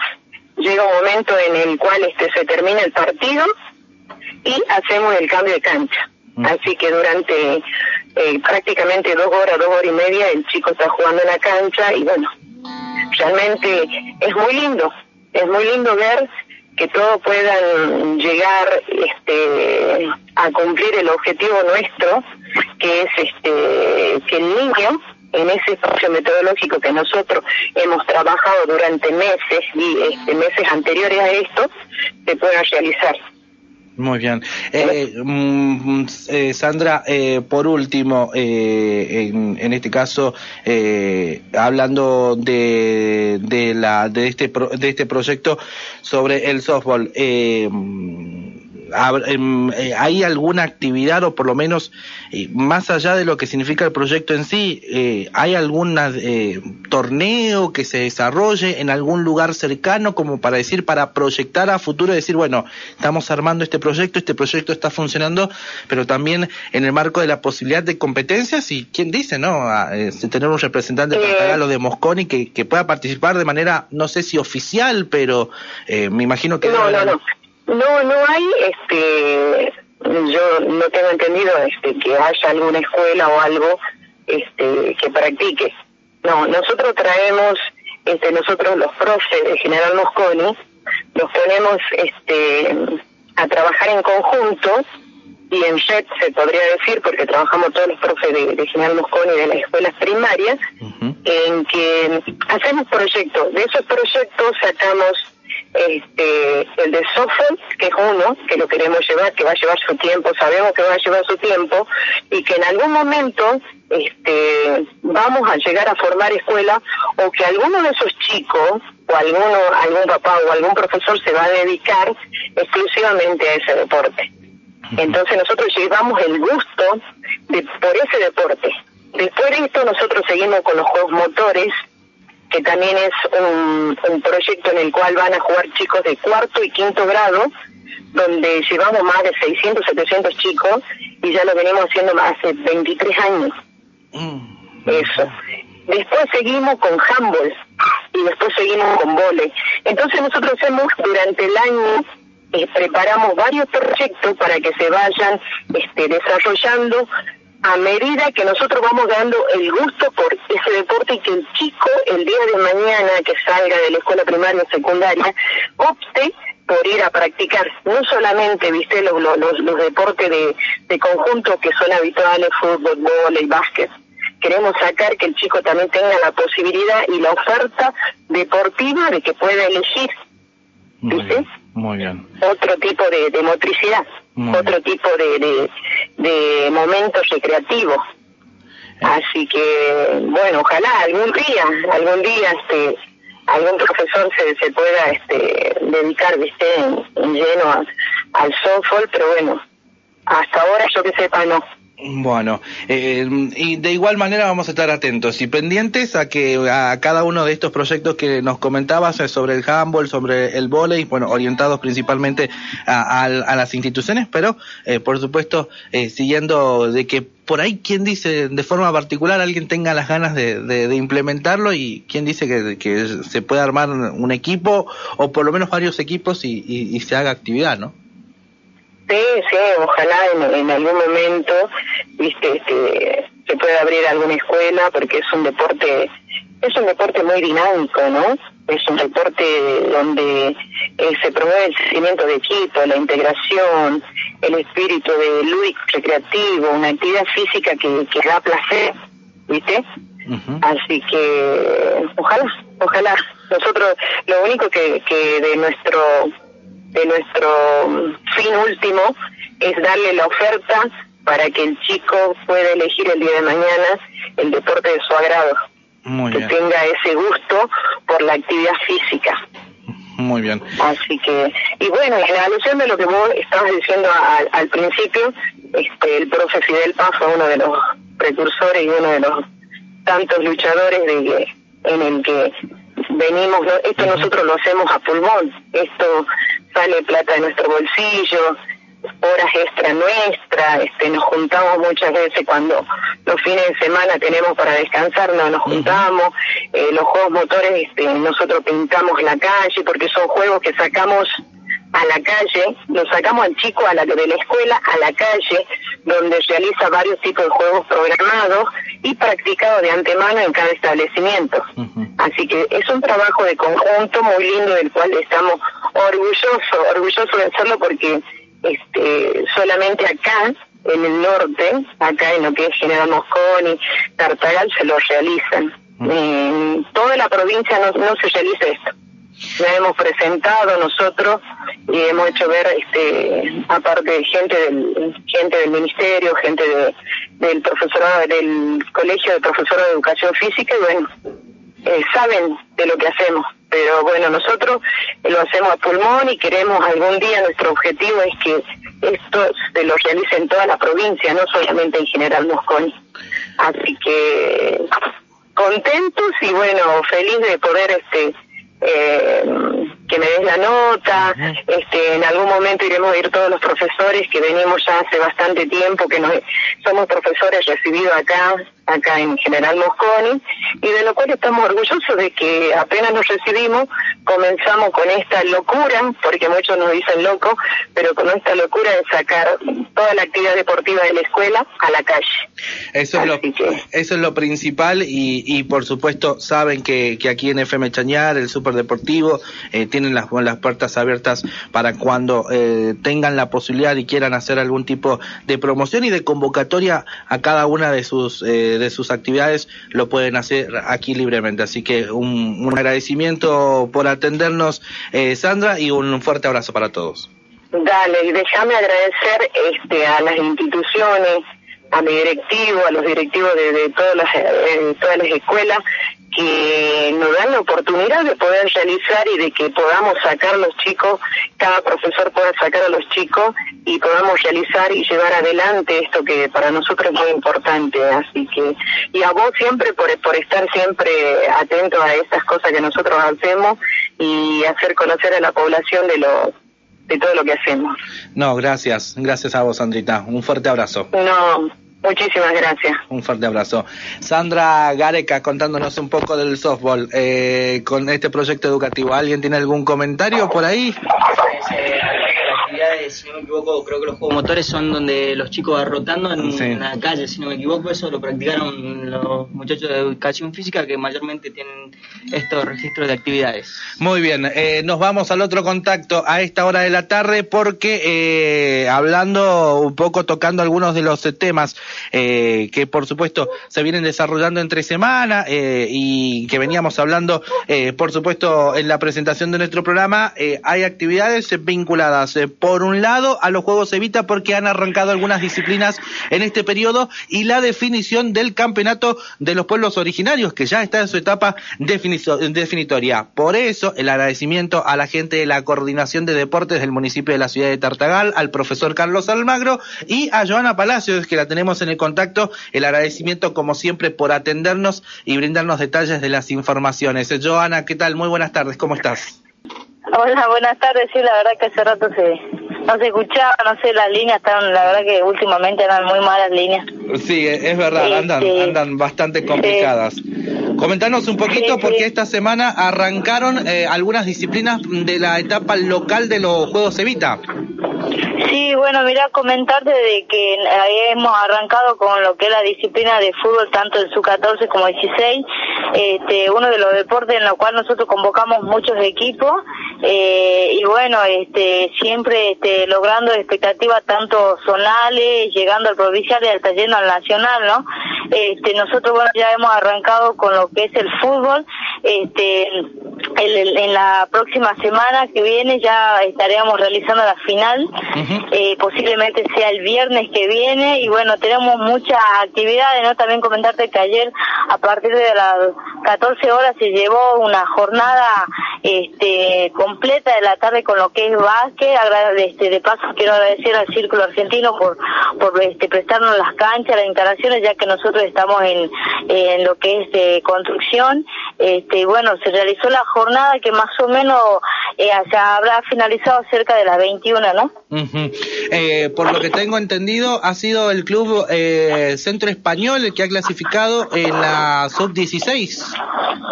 Llega un momento en el cual este se termina el partido y hacemos el cambio de cancha. Así que durante eh, prácticamente dos horas, dos horas y media, el chico está jugando en la cancha y bueno, realmente es muy lindo, es muy lindo ver que todos puedan llegar este, a cumplir el objetivo nuestro, que es este, que el niño en ese espacio metodológico que nosotros hemos trabajado durante meses y este, meses anteriores a esto, se pueda realizar. Muy bien. Eh, mm, eh, Sandra, eh, por último, eh, en, en este caso, eh, hablando de, de, la, de, este, pro- de este proyecto sobre el softball, em, eh, ¿hay alguna actividad o por lo menos, eh, más allá de lo que significa el proyecto en sí, eh, ¿hay algún torneo que se desarrolle en algún lugar cercano como para decir, para proyectar a futuro y decir, bueno, estamos armando este proyecto, este proyecto está funcionando, pero también en el marco de la posibilidad de competencias y quién dice, ¿no? A, eh, tener un representante Eh. Pantagalo de Mosconi que, que pueda participar de manera, no sé si oficial, pero eh, me imagino que... No. No, no hay, este, yo no tengo entendido este, que haya alguna escuela o algo este, que practique. No, nosotros traemos, este, nosotros los profes de General Mosconi, nos ponemos este, a trabajar en conjunto y en red se podría decir, porque trabajamos todos los profes de, de General Mosconi de las escuelas primarias, en que hacemos proyectos. De esos proyectos sacamos este el de softball, que es uno, que lo queremos llevar, que va a llevar su tiempo, sabemos que va a llevar su tiempo, y que en algún momento este vamos a llegar a formar escuela, o que alguno de esos chicos, o alguno, algún papá o algún profesor se va a dedicar exclusivamente a ese deporte. Entonces nosotros llevamos el gusto de, por ese deporte. Después de esto nosotros seguimos con los juegos motores, que también es un, un proyecto en el cual van a jugar chicos de cuarto y quinto grado, donde llevamos más de 600, 700 chicos y ya lo venimos haciendo hace 23 años. Eso. Después seguimos con handball y después seguimos con vole. Entonces nosotros hacemos durante el año eh, preparamos varios proyectos para que se vayan este, desarrollando a medida que nosotros vamos dando el gusto por ese deporte y que el chico el día de mañana que salga de la escuela primaria o secundaria opte por ir a practicar no solamente viste los, los, los- deportes de, de conjunto que son habituales fútbol, vóley, básquet queremos sacar que el chico también tenga la posibilidad y la oferta deportiva de que pueda elegir Muy bien. Muy bien. otro tipo de, de motricidad, Muy otro tipo de, de, de momentos recreativos. Así que, bueno, ojalá algún día, algún día, este, algún profesor se, se pueda este, dedicar, viste, en, en lleno a- al softball, pero bueno, hasta ahora yo que sepa no. Bueno, eh, y de igual manera vamos a estar atentos y pendientes a que a cada uno de estos proyectos que nos comentabas eh, sobre el handball, sobre el vóley, bueno, orientados principalmente a, las instituciones, pero eh, por supuesto eh, siguiendo de que por ahí quien dice de forma particular alguien tenga las ganas de, implementarlo y quien dice que, se puede armar un equipo o por lo menos varios equipos y- y se haga actividad, ¿no? Ojalá en, en algún momento, viste, este, se pueda abrir alguna escuela porque es un deporte, es un deporte muy dinámico, ¿no? Es un deporte donde eh, se promueve el crecimiento de equipo, la integración, el espíritu de lúdico recreativo, una actividad física que, que da placer, ¿viste? Así que ojalá, ojalá. Nosotros lo único que, que de nuestro de nuestro mm, fin último es darle la oferta para que el chico pueda elegir el día de mañana el deporte de su agrado, Muy que bien, tenga ese gusto por la actividad física. muy bien. Así que, y bueno, en alusión de lo que vos estabas diciendo al, al principio, este, el profe Fidel Paz fue uno de los precursores y uno de los tantos luchadores de que- en el que venimos, esto nosotros lo hacemos a pulmón, esto sale plata de nuestro bolsillo, horas extra nuestras, este, nos juntamos muchas veces cuando los fines de semana tenemos para descansar, no nos juntamos, eh, los juegos motores, este, nosotros pintamos la calle porque son juegos que sacamos a la calle, lo sacamos al chico a la, de la escuela a la calle, donde realiza varios tipos de juegos programados y practicados de antemano en cada establecimiento. Así que es un trabajo de conjunto muy lindo del cual estamos orgullosos, orgullosos de hacerlo porque este, solamente acá, en el norte, acá en lo que es General Mosconi, Tartagal, se lo realizan. En toda la provincia no, no se realiza esto. La hemos presentado nosotros y hemos hecho ver, este, aparte gente del, gente del ministerio, gente de- del profesorado, del colegio de profesores de educación física, y bueno, eh, saben de lo que hacemos. Pero bueno, nosotros lo hacemos a pulmón y queremos algún día, nuestro objetivo es que esto se lo realice en toda la provincia, no solamente en General Mosconi. Así que contentos y bueno, feliz de poder este eh, que me des la nota, este en algún momento iremos a ir todos los profesores que venimos ya hace bastante tiempo, que nos, somos profesores recibidos acá, acá en General Mosconi, y de lo cual estamos orgullosos de que apenas nos recibimos, comenzamos con esta locura, porque muchos nos dicen loco, pero con esta locura de sacar toda la actividad deportiva de la escuela a la calle. Eso es, lo, eso es lo principal y, y por supuesto saben que, que aquí en FM Chañar, el Superdeportivo, eh, tienen las, las puertas abiertas para cuando eh, tengan la posibilidad y quieran hacer algún tipo de promoción y de convocatoria a cada una de sus, eh, de sus actividades, lo pueden hacer aquí libremente. Así que un, un agradecimiento por atendernos, eh, Sandra, y un fuerte abrazo para todos. Dale, y déjame agradecer este, a las instituciones, a mi directivo, a los directivos de, de todas, las, eh, todas las escuelas que nos dan la oportunidad de poder realizar y de que podamos sacar los chicos, cada profesor pueda sacar a los chicos y podamos realizar y llevar adelante esto que para nosotros es muy importante. Así que, y a vos siempre por, por estar siempre atento a estas cosas que nosotros hacemos y hacer conocer a la población de lo de todo lo que hacemos. No, gracias, gracias a vos, Sandrita. Un fuerte abrazo. No, muchísimas gracias. Un fuerte abrazo. Sandra Gareca contándonos un poco del softball eh, con este proyecto educativo. ¿Alguien tiene algún comentario por ahí? Si no me equivoco, creo que los juegos motores son donde los chicos van rotando en Sí. una calle, si no me equivoco, eso lo practicaron los muchachos de educación física que mayormente tienen estos registros de actividades. Muy bien, eh, nos vamos al otro contacto a esta hora de la tarde porque eh, hablando un poco, tocando algunos de los eh, temas eh, que por supuesto se vienen desarrollando entre semana eh, y que veníamos hablando eh, por supuesto en la presentación de nuestro programa, hay actividades vinculadas por un lado a los Juegos Evita porque han arrancado algunas disciplinas en este periodo y la definición del campeonato de los pueblos originarios que ya está en su etapa definitoria. Por eso el agradecimiento a la gente de la coordinación de deportes del municipio de la ciudad de Tartagal, al profesor Carlos Almagro y a Joana Palacios que la tenemos en el contacto. El agradecimiento como siempre por atendernos y brindarnos detalles de las informaciones. Joana, ¿qué tal? Muy buenas tardes, ¿cómo estás? Hola, buenas tardes. Sí, la verdad que hace rato se, no se escuchaba, no sé, las líneas están, la verdad que últimamente eran muy malas líneas. Sí, es verdad, andan, Este, andan bastante complicadas. Comentanos un poquito porque esta semana arrancaron eh, algunas disciplinas de la etapa local de los Juegos Evita. Sí, bueno, mira, comentarte de que eh, hemos arrancado con lo que es la disciplina de fútbol, tanto en su 14 como 16, este, uno de los deportes en los cual nosotros convocamos muchos equipos, eh, y bueno, este, siempre este, logrando expectativas tanto zonales, llegando al provincial y hasta yendo al nacional, ¿no? Este, nosotros, bueno, ya hemos arrancado con lo que es el fútbol, este, el- el- en la próxima semana que viene ya estaríamos realizando la final, eh, posiblemente sea el viernes que viene y bueno, tenemos muchas actividades, ¿no? También comentarte que ayer a partir de las 14 horas se llevó una jornada este completa de la tarde con lo que es básquet, este, de paso quiero agradecer al Círculo Argentino por, por este, prestarnos las canchas, las instalaciones, ya que nosotros estamos en, en lo que es de construcción, este, bueno, se realizó la jornada que más o menos eh, se habrá finalizado cerca de las 21, ¿no? Eh, por lo que tengo entendido, ha sido el club eh, Centro Español el que ha clasificado en la sub-16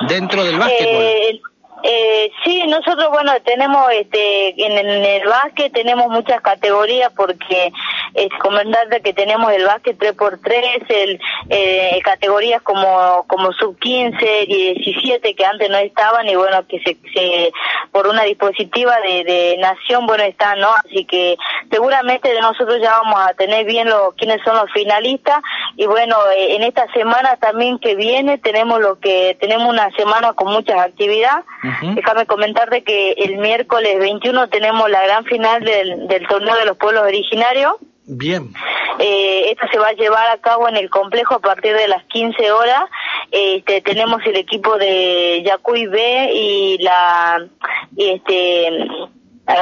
dentro del básquetbol. Eh, sí, nosotros, bueno, tenemos este, en, el- básquet tenemos muchas categorías porque es comentarte que tenemos el básquet 3x3, el, eh, categorías como, como sub-15, 17 que antes no estaban y bueno, que se, se por una dispositiva de, de nación, bueno, están, ¿no? Así que seguramente nosotros ya vamos a tener bien los, quiénes son los finalistas y bueno, eh, en esta semana también que viene tenemos lo que, tenemos una semana con muchas actividades. Déjame comentarte que el miércoles 21 tenemos la gran final del, del torneo de los pueblos originarios. Bien. Eh, esto se va a llevar a cabo en el complejo a partir de las 15 horas. Este, tenemos el equipo de Yacuy B y la este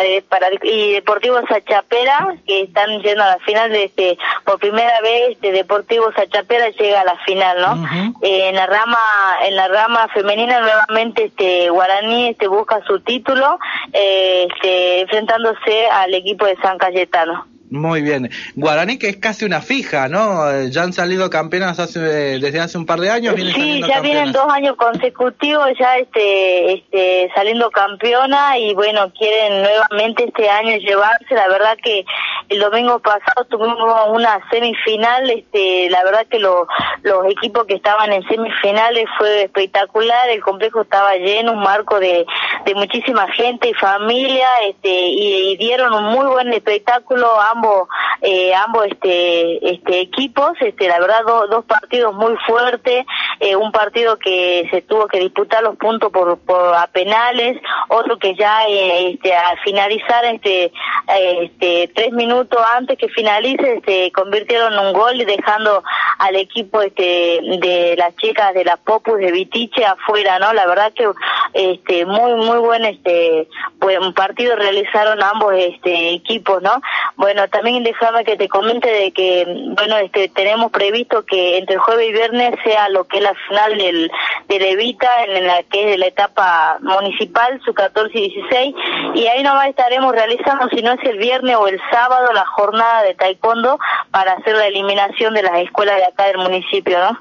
eh, para y Deportivo Sachapera que están yendo a la final de este por primera vez este Deportivo Sachapera llega a la final no Eh, en la rama en la rama femenina nuevamente este Guaraní este busca su título eh, este enfrentándose al equipo de San Cayetano Muy bien. Guaraní que es casi una fija, ¿no? Ya han salido campeonas hace, desde hace un par de años. vienen Sí, ya vienen dos años consecutivos ya este, este, saliendo campeona y bueno, quieren nuevamente este año llevarse. La verdad que el domingo pasado tuvimos una semifinal, este, la verdad que lo- los equipos que estaban en semifinales fue espectacular, el complejo estaba lleno, un marco de, de muchísima gente y familia, este, y, y dieron un muy buen espectáculo ambos, eh, ambos este, este equipos, este, la verdad do- dos partidos muy fuertes, eh, un partido que se tuvo que disputar los puntos por, por a penales, otro que ya eh, este, al finalizar este, este tres minutos antes que finalice este, convirtieron un gol dejando al equipo este de las chicas de la Popus de Vitiche afuera, ¿no? La verdad que este muy muy buen este buen partido realizaron ambos este equipos, ¿no? Bueno, también déjame que te comente de que bueno, este tenemos previsto que entre jueves y viernes sea lo que es la final del de Levita en la que es la etapa municipal, su 14 y 16 y ahí nomás estaremos realizando si no es el viernes o el sábado la jornada de taekwondo para hacer la eliminación de las escuelas de acá del municipio, ¿no?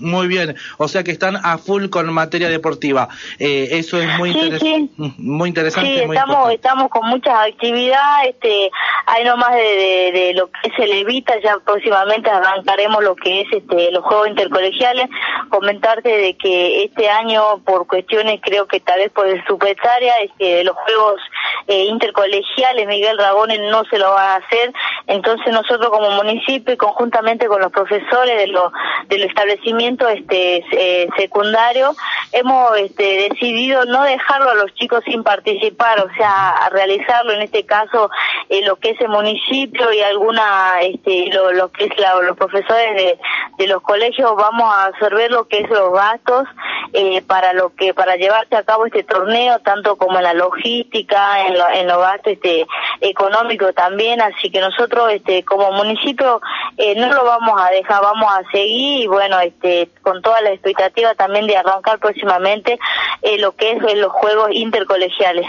Muy bien. O sea que están a full con materia deportiva. Eh, eso es muy, Sí, interes- sí. muy interesante. Sí, muy estamos, importante. estamos con muchas actividades, este, hay nomás de, de, lo que es el Evita, ya próximamente arrancaremos lo que es este, los juegos intercolegiales, comentarte de que este año por cuestiones creo que tal vez por el subetaria, este, los juegos eh, intercolegiales Miguel Ragones no se lo va a hacer, entonces nosotros como municipio y conjuntamente con los profesores de lo, del establecimiento este eh, secundario hemos este, decidido no dejarlo a los chicos sin participar, o sea, a realizarlo en este caso eh, lo que es el municipio y alguna este lo, que es la- los profesores de, de los colegios vamos a absorber lo que es los gastos eh, para lo que para llevarse a cabo este torneo tanto como en la logística en, lo- en los gastos este económico también. Así que nosotros este como municipio eh, no lo vamos a dejar vamos a seguir y bueno este con toda la expectativa también de arrancar próximamente eh, lo que es eh, los juegos intercolegiales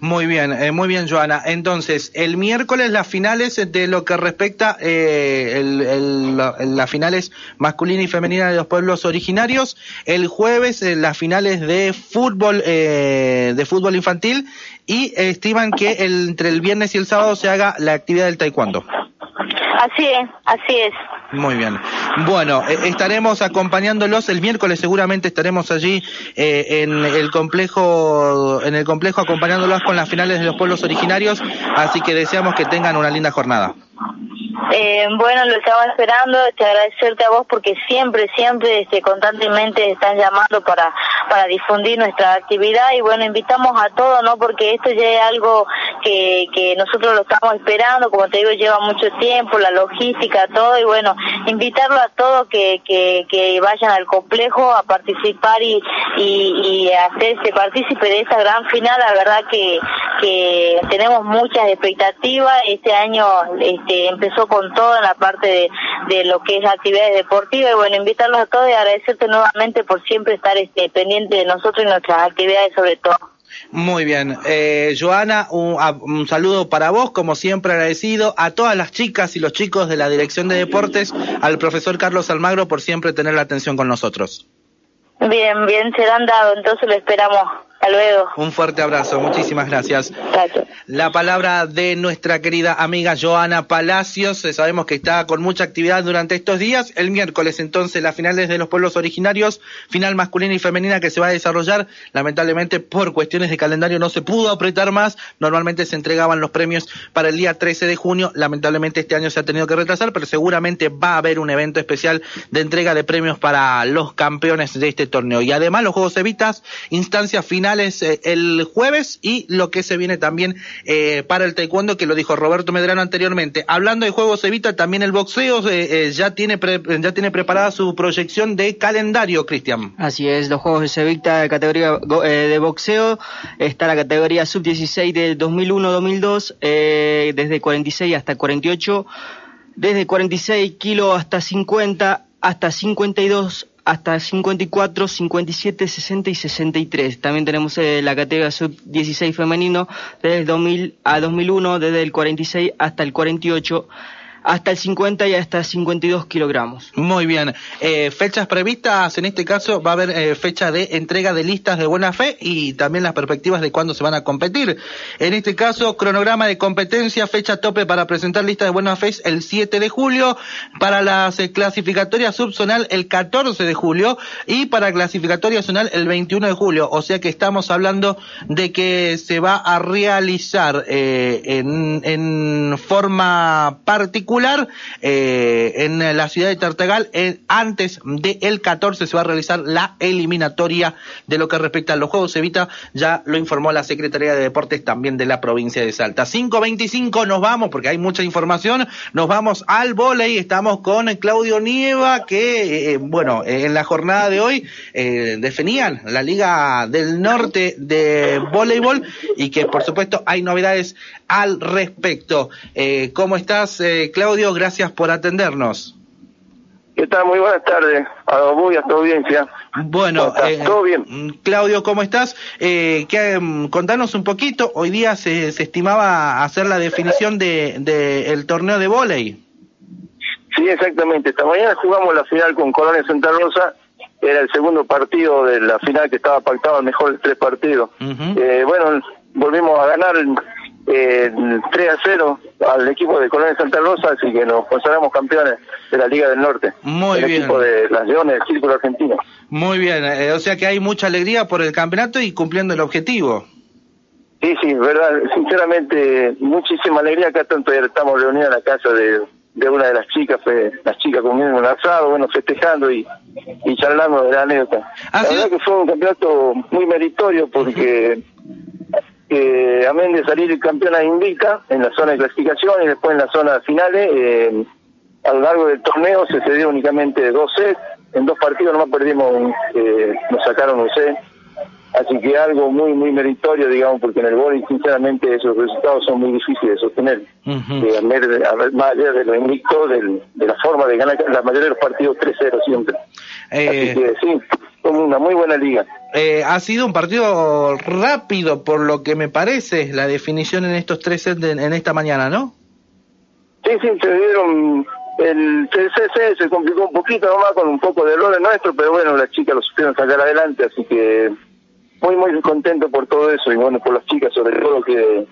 Muy bien, eh, muy bien, Joana. Entonces, el miércoles las finales de lo que respecta eh, el- el- la- las finales masculina y femenina de los pueblos originarios. El jueves eh, las finales de fútbol eh, de fútbol infantil y estiman que el- entre el viernes y el sábado se haga la actividad del taekwondo. así es así es Muy bien. Bueno, eh, estaremos acompañándolos el miércoles. Seguramente estaremos allí eh, en el complejo, en el complejo acompañándolos con las finales de los pueblos originarios. Así que deseamos que tengan una linda jornada. Eh, bueno, lo estaba esperando, te agradecerte a vos porque siempre, siempre, este, constantemente están llamando para, para difundir nuestra actividad y bueno, invitamos a todos, ¿no? Porque esto ya es algo que, que nosotros lo estamos esperando, como te digo, lleva mucho tiempo, la logística, todo y bueno, invitarlo a todos que, que, vayan al complejo a participar y, y, y hacerse partícipe de esta gran final, la verdad que, que tenemos muchas expectativas, este año este, empezó con todo en la parte de, de lo que es actividades deportivas. Y bueno, invitarlos a todos y agradecerte nuevamente por siempre estar este, pendiente de nosotros y nuestras actividades sobre todo. Muy bien. Eh, Joana, un, un saludo para vos, como siempre agradecido, a todas las chicas y los chicos de la Dirección de Deportes, al profesor Carlos Almagro por siempre tener la atención con nosotros. Bien, bien, serán dado, entonces lo esperamos. Hasta luego. Un fuerte abrazo, muchísimas gracias. Gracias. La palabra de nuestra querida amiga Joana Palacios. Eh, Sabemos que está con mucha actividad durante estos días. El miércoles, entonces, las finales de los pueblos originarios, final masculina y femenina que se va a desarrollar. Lamentablemente, por cuestiones de calendario, no se pudo apretar más. Normalmente se entregaban los premios para el día 13 de junio. Lamentablemente, este año se ha tenido que retrasar, pero seguramente va a haber un evento especial de entrega de premios para los campeones de este torneo. Y además, los Juegos Evitas, instancias eh, el jueves y lo que se viene también eh, para el taekwondo, que lo dijo Roberto Medrano anteriormente. Hablando de Juegos Evita, también el boxeo eh, ya, tiene ya tiene preparada su proyección de calendario, Cristian. Así es, los Juegos de Sevicta de categoría go- de boxeo, está la categoría sub-16 del 2001-2002, eh, desde 46 hasta 48, desde 46 kilos hasta 50, hasta 52, hasta 54, 57, 60 y 63. También tenemos eh, la categoría sub-16 femenino desde el 2000 a 2001, desde el 46 hasta el 48, hasta el 50 y hasta 52 kilogramos. Muy bien. Eh, fechas previstas, en este caso va a haber eh, fecha de entrega de listas de buena fe y también las perspectivas de cuándo se van a competir. En este caso, cronograma de competencia, fecha tope para presentar listas de buena fe es el 7 de julio, para las eh, clasificatorias subzonal el 14 de julio y para clasificatoria zonal el 21 de julio. O sea que estamos hablando de que se va a realizar eh, en, en forma particular eh, en la ciudad de Tartagal. antes del 14 se va a realizar la eliminatoria de lo que respecta a los Juegos Evita. Ya lo informó la Secretaría de Deportes también de la provincia de Salta. 5.25 nos vamos porque hay mucha información. Nos vamos al volei. Estamos con Claudio Nieva que, eh, bueno, eh, en la jornada de hoy definían la Liga del Norte de voleibol y que por supuesto hay novedades al respecto. ¿Cómo estás, eh, Claudio? Gracias por atendernos. ¿Qué tal? Muy buenas tardes a vos y a tu audiencia. Bueno, eh, ¿Todo bien? mm, Claudio, ¿cómo estás? Eh, que, mm, contanos un poquito. Hoy día se, se estimaba hacer la definición de, de el torneo de vóley. Sí, exactamente. Esta mañana jugamos la final con Colonia Santa Rosa. Era el segundo partido de la final que estaba pactado, el mejor de tres partidos. Eh, bueno, volvimos a ganar eh, 3 a 0 al equipo de Colonia Santa Rosa, así que nos consagramos campeones de la Liga del Norte. Muy el bien. equipo de las Leones del Círculo Argentino. Muy bien, eh, o sea que hay mucha alegría por el campeonato y cumpliendo el objetivo. Sí, sí, verdad, sinceramente, muchísima alegría. Acá tanto ya estamos reunidos en la casa de, de una de las chicas, fue, las chicas comiendo un asado, bueno, festejando y, y charlando de la anécdota. la verdad que fue un campeonato muy meritorio porque eh, amén de salir campeona invicta en la zona de clasificación y después en la zona de finales, eh, a lo largo del torneo se cedió únicamente dos sets, en dos partidos nomás perdimos, eh, nos sacaron un set, así que algo muy muy meritorio, digamos, porque en el bowling sinceramente esos resultados son muy difíciles de sostener, Eh, a ver- a ver, más allá de lo invicto, del- de la forma de ganar la mayoría de los partidos 3-0 siempre. Eh, Así que sí, fue una muy buena liga. Eh, ha sido un partido rápido, por lo que me parece, la definición en estos tres sets en esta mañana, ¿no? Sí, sí, se dieron. El TCC se complicó un poquito nomás con un poco de errores nuestro, pero bueno, las chicas lo supieron sacar adelante, así que muy, muy contento por todo eso y bueno, por las chicas sobre todo que,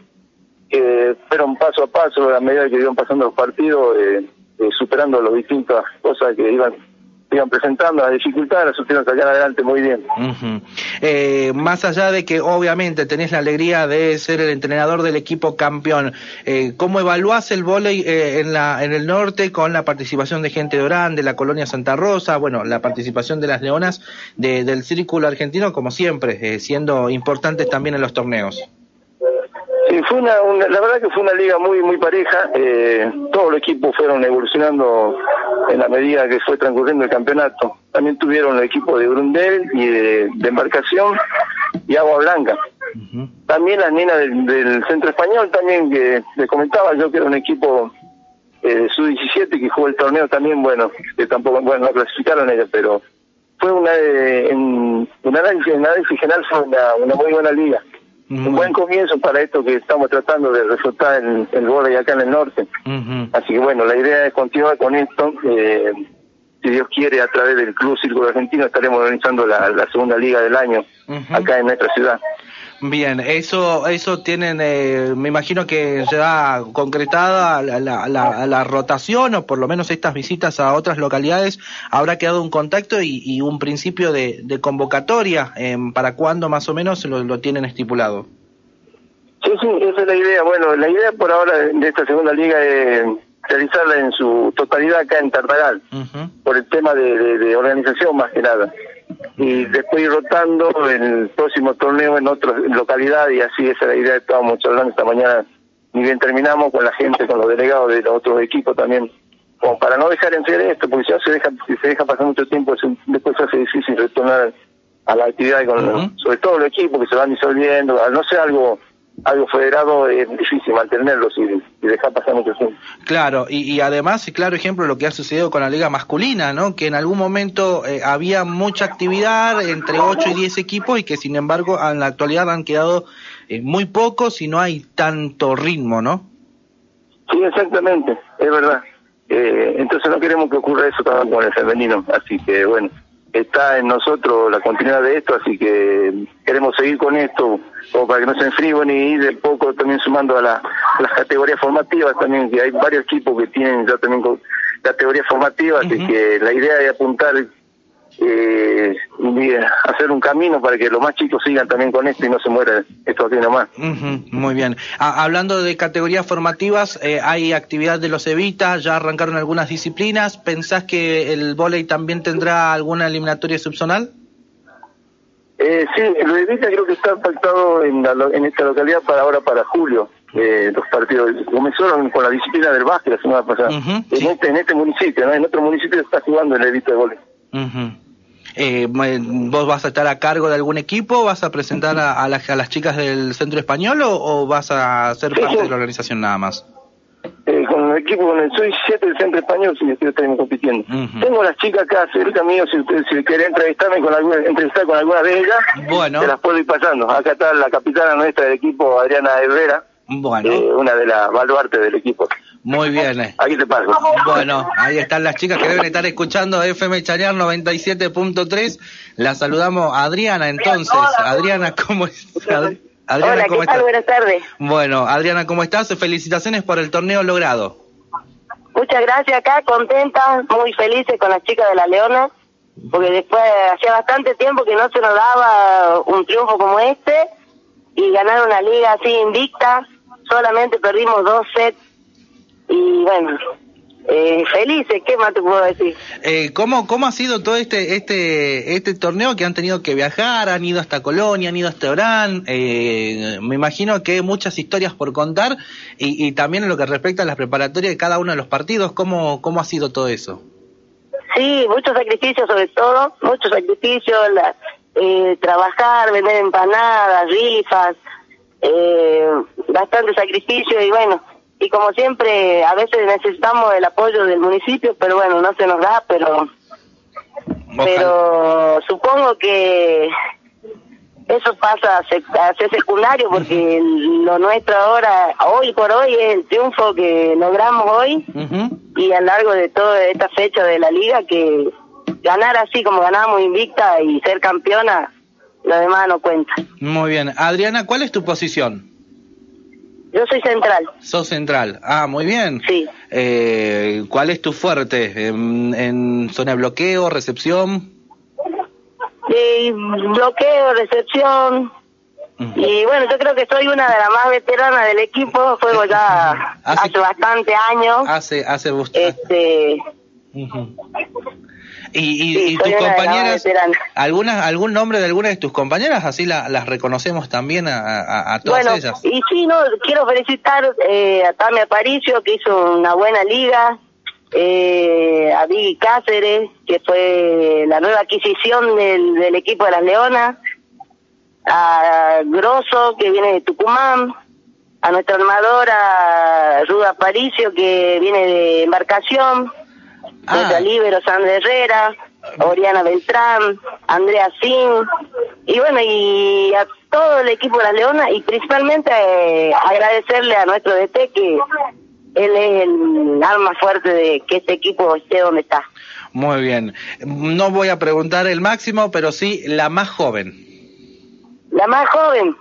que fueron paso a paso a medida que iban pasando los partidos, eh, eh, superando las distintas cosas que iban iban presentando, las dificultades, las supieron sacar adelante muy bien. Eh, más allá de que obviamente tenés la alegría de ser el entrenador del equipo campeón, eh, ¿cómo evaluás el vóley eh, en, la, en el norte con la participación de gente de Orán, de la colonia Santa Rosa, bueno, la participación de las leonas de- del círculo argentino, como siempre, eh, siendo importantes también en los torneos? Sí, fue una, una- la verdad que fue una liga muy muy pareja. Eh, todos los equipos fueron evolucionando en la medida que fue transcurriendo el campeonato. También tuvieron el equipo de Brundel y de, de embarcación y Agua Blanca. También las nenas del, del centro español, también que les comentaba yo que era un equipo eh, sub-17 que jugó el torneo también, bueno, que tampoco, bueno, no clasificaron ellos, pero fue una, eh, en, un análisis, en análisis general fue una, una muy buena liga un buen comienzo para esto que estamos tratando de resultar en el vóley acá en el norte. Así que bueno, la idea es continuar con esto. Eh, si Dios quiere, a través del Club Círculo Argentino estaremos organizando la, la segunda liga del año acá en nuestra ciudad. Bien, eso, eso tienen, eh, me imagino que ya concretada la, la, la, la rotación o por lo menos estas visitas a otras localidades, habrá quedado un contacto y, y un principio de, de convocatoria, eh, ¿para cuándo más o menos lo, lo tienen estipulado? Sí, sí, esa es la idea. Bueno, la idea por ahora de esta segunda liga es realizarla en su totalidad acá en Tartagal, por el tema de, de- de organización más que nada. Y después ir rotando el próximo torneo en otra localidad y así esa es la idea que estábamos charlando esta mañana. Ni bien terminamos con la gente, con los delegados de los otros equipos también, como para no dejar en ser esto, porque ya se deja, si se deja pasar mucho tiempo, después se hace difícil retornar a la actividad, con, sobre todo los equipos que se van disolviendo, al no ser algo algo federado es difícil mantenerlos y, y dejar pasar mucho tiempo. Claro, y, y además, claro ejemplo, lo que ha sucedido con la liga masculina, ¿no? Que en algún momento eh, había mucha actividad entre 8 y 10 equipos y que sin embargo en la actualidad han quedado eh, muy pocos y no hay tanto ritmo, ¿no? Sí, exactamente, es verdad. Eh, entonces no queremos que ocurra eso también con el femenino, así que bueno, está en nosotros la continuidad de esto, así que queremos seguir con esto, como para que no se enfríe bueno, y ir de poco también sumando a, la- a las categorías formativas también, que hay varios equipos que tienen ya también categorías formativas, así que la idea es apuntar eh, y hacer un camino para que los más chicos sigan también con esto y no se muera esto aquí nomás. Muy bien. Ah, hablando de categorías formativas, eh, hay actividad de los Evita, ya arrancaron algunas disciplinas. ¿Pensás que el vóley también tendrá alguna eliminatoria subzonal? Eh, sí, lo de Vita creo que está pactado en, la en esta localidad para ahora, para julio, eh, los partidos. Comenzaron con la disciplina del básquet la semana pasada. en, este, en este municipio, ¿no? En otro municipio está jugando el Evita de vóley. Eh, ¿Vos vas a estar a cargo de algún equipo? ¿Vas a presentar a, a las, a las chicas del centro español o, o vas a ser parte de la organización nada más? Eh, con el equipo, con el Soy 7 del Centro Español, si estoy también compitiendo. Tengo las chicas acá cerca mío, si ustedes si quieren entrevistarme con alguna, entrevistar con alguna de ellas, Bueno. se las puedo ir pasando. Acá está la capitana nuestra del equipo, Adriana Herrera, Bueno. eh, una de las baluartes del equipo. Muy bien. eh. Aquí te paso. Bueno, ahí están las chicas que deben estar escuchando FM Chañar 97.3. La saludamos a Adriana entonces. Adriana, ¿cómo es? Ad- Adriana, Hola, ¿cómo ¿qué tal? estás? Buenas tardes. Bueno, Adriana, ¿cómo estás? Felicitaciones por el torneo logrado. Muchas gracias acá, contenta, muy felices con las chicas de la Leona, porque después hacía bastante tiempo que no se nos daba un triunfo como este y ganar una liga así invicta, solamente perdimos dos sets y bueno, eh, felices, ¿qué más te puedo decir? Eh, ¿cómo, ¿Cómo ha sido todo este, este, este torneo que han tenido que viajar? Han ido hasta Colonia, han ido hasta Orán. Eh, me imagino que hay muchas historias por contar y, y también en lo que respecta a la preparatoria de cada uno de los partidos. ¿Cómo, cómo ha sido todo eso? Sí, muchos sacrificios sobre todo, muchos sacrificios, la- eh, trabajar, vender empanadas, rifas, eh, bastante sacrificio y bueno, y como siempre, a veces necesitamos el apoyo del municipio, pero bueno, no se nos da, pero pero supongo que eso pasa a sec- a ser secundario porque lo nuestro ahora, hoy por hoy, es el triunfo que logramos hoy y a lo largo de toda esta fecha de la liga que ganar así como ganamos invicta y ser campeona, lo demás no cuenta. Muy bien. Adriana, ¿cuál es tu posición? Yo soy central. Sos central. Ah, muy bien. Sí. Eh, ¿Cuál es tu fuerte? ¿En, en zona de bloqueo, recepción? Y bloqueo, recepción. Y bueno, yo creo que soy una de las más veteranas del equipo, juego ya [LAUGHS] hace, bastante años. Hace, hace Este. Y, y, Sí, y soy tus compañeras, veteranas. alguna, algún nombre de alguna de tus compañeras, así la- las reconocemos también a, a- a todas bueno, ellas. y sí, no, quiero felicitar eh, a Tami Aparicio, que hizo una buena liga, eh, a Vicky Cáceres, que fue la nueva adquisición del, del equipo de las Leonas, a Grosso, que viene de Tucumán, a nuestra armadora Ruda Aparicio, que viene de embarcación, Sandra Herrera, Oriana Beltrán, Andrea Sin, y bueno, y a todo el equipo de las Leonas, y principalmente eh, agradecerle a nuestro DT que él es el alma fuerte de que este equipo esté donde está. Muy bien. No voy a preguntar el máximo, pero sí la más joven. La más joven,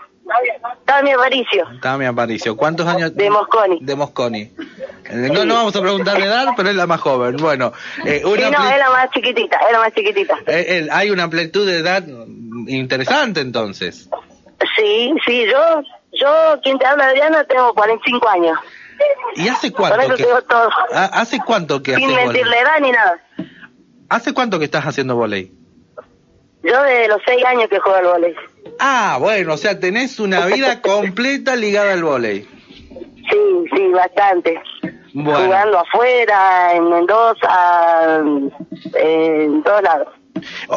Tami Aparicio, Tami Aparicio. ¿Cuántos años? de Mosconi. De Mosconi. Eh, No, no vamos a preguntar la edad, pero es la más joven. Bueno, eh, Sí, una no, ampli- es la más chiquitita, es la más chiquitita. eh, eh, hay una amplitud de edad interesante entonces. Sí, sí, yo, yo, quien te habla, Adriana, tengo 45 años. ¿Y hace Con cuánto eso que, te digo todo. ha- hace cuánto que Sin haces mentir volei? la edad ni nada. ¿Hace cuánto que estás haciendo volei? Yo de los 6 años que juego al volei. Ah, bueno, o sea, tenés una vida [LAUGHS] completa ligada al volei. Sí, sí, bastante. Bueno. Jugando afuera, en Mendoza, en todos lados.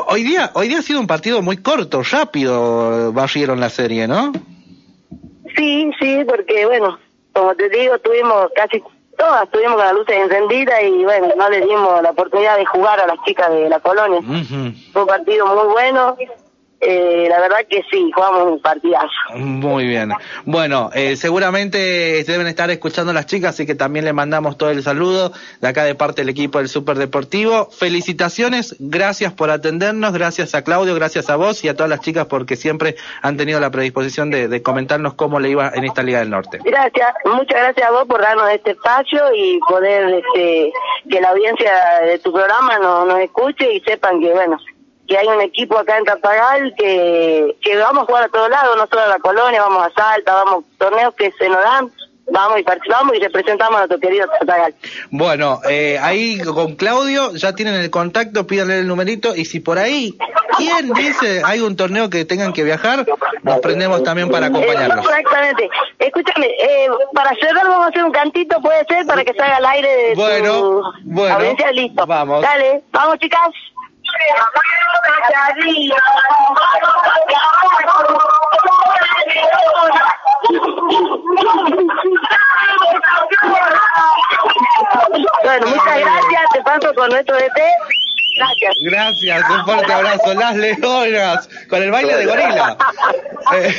Hoy día, hoy día ha sido un partido muy corto, rápido, barrieron la serie, ¿no? Sí, sí, porque bueno, como te digo, tuvimos casi todas, tuvimos con las luces encendidas y bueno, no les dimos la oportunidad de jugar a las chicas de la colonia. Ujú. Fue un partido muy bueno, eh, la verdad que sí, jugamos un partidazo. Muy bien. Bueno, eh, seguramente deben estar escuchando las chicas, así que también le mandamos todo el saludo de acá de parte del equipo del Super Deportivo. Felicitaciones, gracias por atendernos, gracias a Claudio, gracias a vos y a todas las chicas porque siempre han tenido la predisposición de, de comentarnos cómo le iba en esta Liga del Norte. Gracias, muchas gracias a vos por darnos este espacio y poder este, que la audiencia de tu programa nos, nos escuche y sepan que bueno que hay un equipo acá en Tartagal que, que vamos a jugar a todos lados, no solo a la colonia, vamos a Salta, vamos torneos que se nos dan, vamos y participamos y representamos a nuestro querido Tartagal. Bueno, eh, ahí con Claudio ya tienen el contacto, pídanle el numerito y si por ahí, ¿quién dice hay un torneo que tengan que viajar? Nos prendemos también para acompañarlos. Eh, exactamente. Escúchame, eh, para cerrar vamos a hacer un cantito, puede ser, para que salga al aire de Bueno, tu bueno. audiencia, listo. Vamos. Dale, vamos chicas. Bueno, muchas gracias, te paso con nuestro DT. Gracias. Gracias, un fuerte abrazo. Las leonas, con el baile de gorila. [LAUGHS] Eh,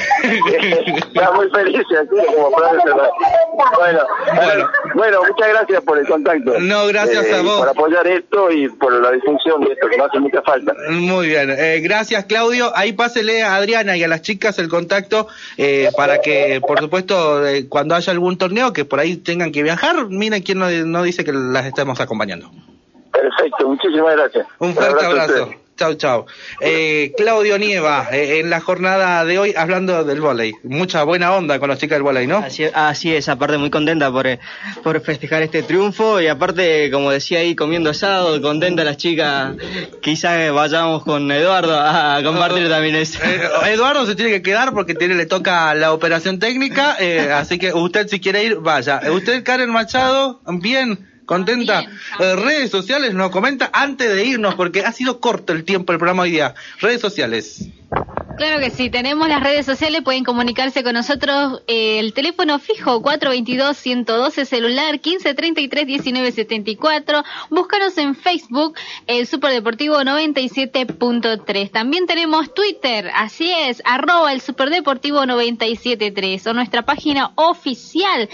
Está muy feliz así como. Bueno, bueno, bueno, muchas gracias por el contacto. Eh, No, gracias a vos. Por apoyar esto y por la difusión de esto, que no hace mucha falta. Muy bien, eh, gracias Claudio. Ahí pásele a Adriana y a las chicas el contacto eh, para que, por supuesto, eh, cuando haya algún torneo que por ahí tengan que viajar, miren quién no, no dice que las estemos acompañando. Perfecto, muchísimas gracias. Un fuerte abrazo. ustedes. Chau, chau. Eh, Claudio Nieva, eh, en la jornada de hoy hablando del vóley. Mucha buena onda con las chicas del vóley, ¿no? Así, así es, aparte muy contenta por, eh, por festejar este triunfo y aparte, como decía ahí, comiendo asado, contenta las chicas. Quizás vayamos con Eduardo a compartir también eso. Eh, Eduardo se tiene que quedar porque tiene, le toca la operación técnica, eh, así que usted si quiere ir, vaya. Usted, Karen Machado, bien, contenta. Eh, redes sociales nos comenta antes de irnos porque ha sido corto el tiempo el programa hoy día. Redes sociales. Claro que sí, tenemos las redes sociales, pueden comunicarse con nosotros, eh, el teléfono fijo 422-112, celular 1533-1974, búscanos en Facebook, el Superdeportivo 97.3. También tenemos Twitter, así es, arroba el Superdeportivo 97.3, o nuestra página oficial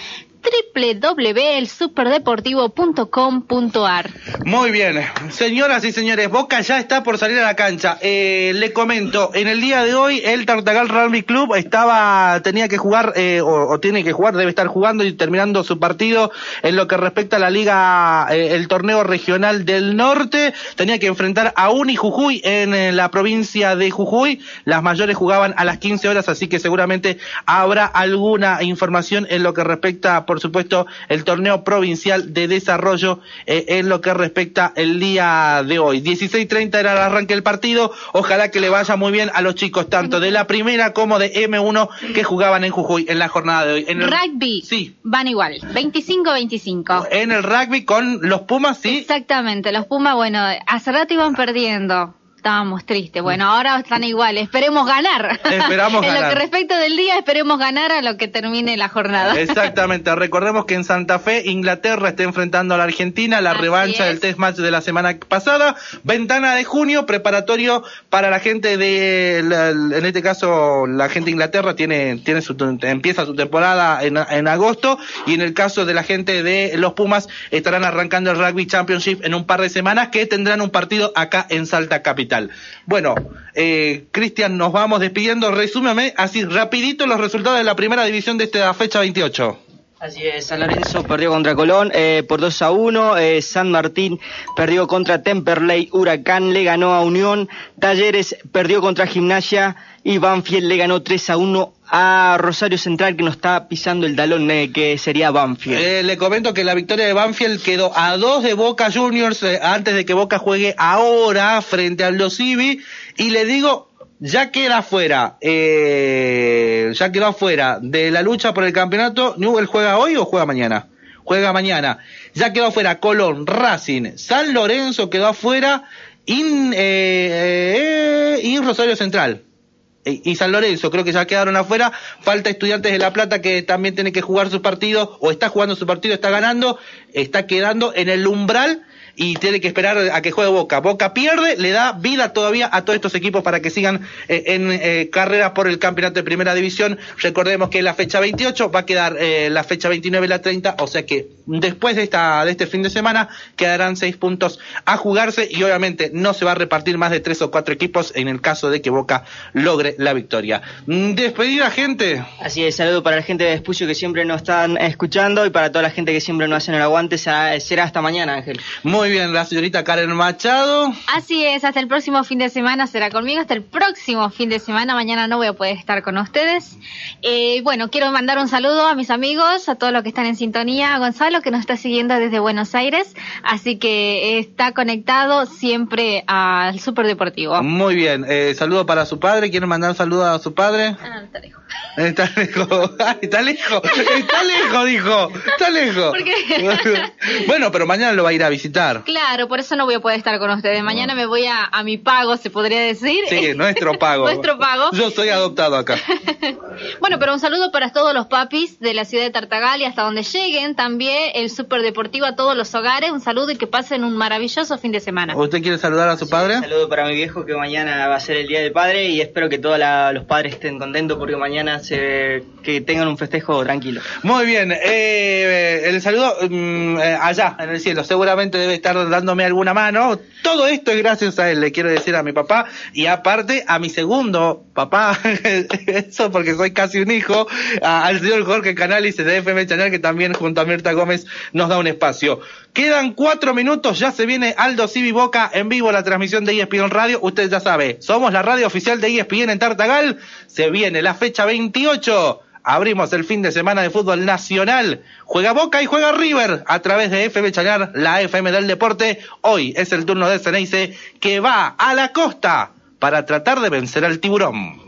www.elsuperdeportivo.com.ar. Muy bien, señoras y señores, Boca ya está por salir a la cancha. Eh, le comento, en el día de hoy el Tartagal Rugby Club estaba, tenía que jugar, eh, o, tiene que jugar, debe estar jugando y terminando su partido en lo que respecta a la liga, eh, el torneo regional del norte. Tenía que enfrentar a Uni Jujuy en, la provincia de Jujuy. Las mayores jugaban a las 15 horas, así que seguramente habrá alguna información en lo que respecta, por supuesto, el torneo provincial de desarrollo eh, en lo que respecta el día de hoy. 16.30 era el arranque del partido. Ojalá que le vaya muy bien a los chicos, tanto de la primera como de M1 que jugaban en Jujuy en la jornada de hoy. En el, Rugby, van igual, 25-25. en el rugby con los Pumas, sí. Exactamente, los Pumas, bueno, hace rato iban perdiendo. Estábamos tristes. Bueno, ahora están iguales. Esperemos ganar. Esperamos [LAUGHS] en lo ganar. que respecta del día, esperemos ganar a lo que termine la jornada. [LAUGHS] Exactamente, recordemos que en Santa Fe Inglaterra está enfrentando a la Argentina, la Así revancha es. del test match de la semana pasada, ventana de junio, preparatorio para la gente de, la- en este caso la gente de Inglaterra tiene, tiene su, empieza su temporada en, en agosto y en el caso de la gente de los Pumas estarán arrancando el Rugby Championship en un par de semanas que tendrán un partido acá en Salta Capital. Bueno, eh, Cristian, nos vamos despidiendo, resúmeme así rapidito los resultados de la primera división de esta fecha 28. San Lorenzo perdió contra Colón eh, por 2 a 1, eh, San Martín perdió contra Temperley, Huracán le ganó a Unión, Talleres perdió contra Gimnasia y Banfield le ganó 3 a 1 a Rosario Central que nos está pisando el talón eh, que sería Banfield. Eh, le comento que la victoria de Banfield quedó a dos de Boca Juniors eh, antes de que Boca juegue ahora frente al Los Ibi y le digo ya queda fuera eh, ya quedó afuera de la lucha por el campeonato Newell juega hoy o juega mañana juega mañana. Ya quedó afuera Colón Racing San Lorenzo quedó afuera in, eh, eh, y Rosario Central. Eh, y San Lorenzo creo que ya quedaron afuera. Falta Estudiantes de La Plata que también tiene que jugar su partido o está jugando su partido, está ganando, está quedando en el umbral y tiene que esperar a que juegue Boca. Boca pierde, le da vida todavía a todos estos equipos para que sigan eh, en eh, carrera por el campeonato de primera división. Recordemos que la fecha 28 va a quedar eh, la fecha 29 y la 30, o sea que después de esta de este fin de semana quedarán seis puntos a jugarse y obviamente no se va a repartir más de tres o cuatro equipos en el caso de que Boca logre la victoria. Mm, Despedida gente. Así es, saludo para la gente de Espucio que siempre nos están escuchando y para toda la gente que siempre nos hacen el aguante. Será, será hasta mañana, Ángel. Muy bien, la señorita Karen Machado. Así es, hasta el próximo fin de semana será conmigo, hasta el próximo fin de semana, mañana no voy a poder estar con ustedes. Eh, bueno, quiero mandar un saludo a mis amigos, a todos los que están en sintonía, a Gonzalo que nos está siguiendo desde Buenos Aires, así que está conectado siempre al Super Deportivo. Muy bien, eh, saludo para su padre. ¿Quieren mandar un saludo a su padre? Ah, está lejos. Está lejos, [LAUGHS] está lejos, está lejos, dijo, está lejos. ¿Por qué? [LAUGHS] bueno, pero mañana lo va a ir a visitar. Claro, por eso no voy a poder estar con ustedes. Mañana me voy a, a mi pago, se podría decir. Sí, [LAUGHS] nuestro pago. Nuestro pago. Yo soy adoptado acá. [LAUGHS] Bueno, pero un saludo para todos los papis de la ciudad de Tartagal y hasta donde lleguen también el Super Deportivo a todos los hogares. Un saludo y que pasen un maravilloso fin de semana. ¿Usted quiere saludar a su padre? Un saludo para mi viejo que mañana va a ser el Día del Padre y espero que todos los padres estén contentos porque mañana se, que tengan un festejo tranquilo. Muy bien, eh, el saludo mm, eh, allá en el cielo, seguramente debe estar dándome alguna mano. Todo esto es gracias a él, le quiero decir a mi papá y aparte a mi segundo papá, [LAUGHS] eso porque soy casi un hijo, al señor Jorge Canales de FM Channel que también junto a Mirta Gómez nos da un espacio. Quedan cuatro minutos, ya se viene Aldo Civi Boca en vivo la transmisión de ESPN Radio. Usted ya sabe, somos la radio oficial de ESPN en Tartagal. Se viene la fecha 28. Abrimos el fin de semana de fútbol nacional. Juega Boca y juega River a través de FM Chañar, la FM del deporte. Hoy es el turno de Ceneice que va a la costa para tratar de vencer al tiburón.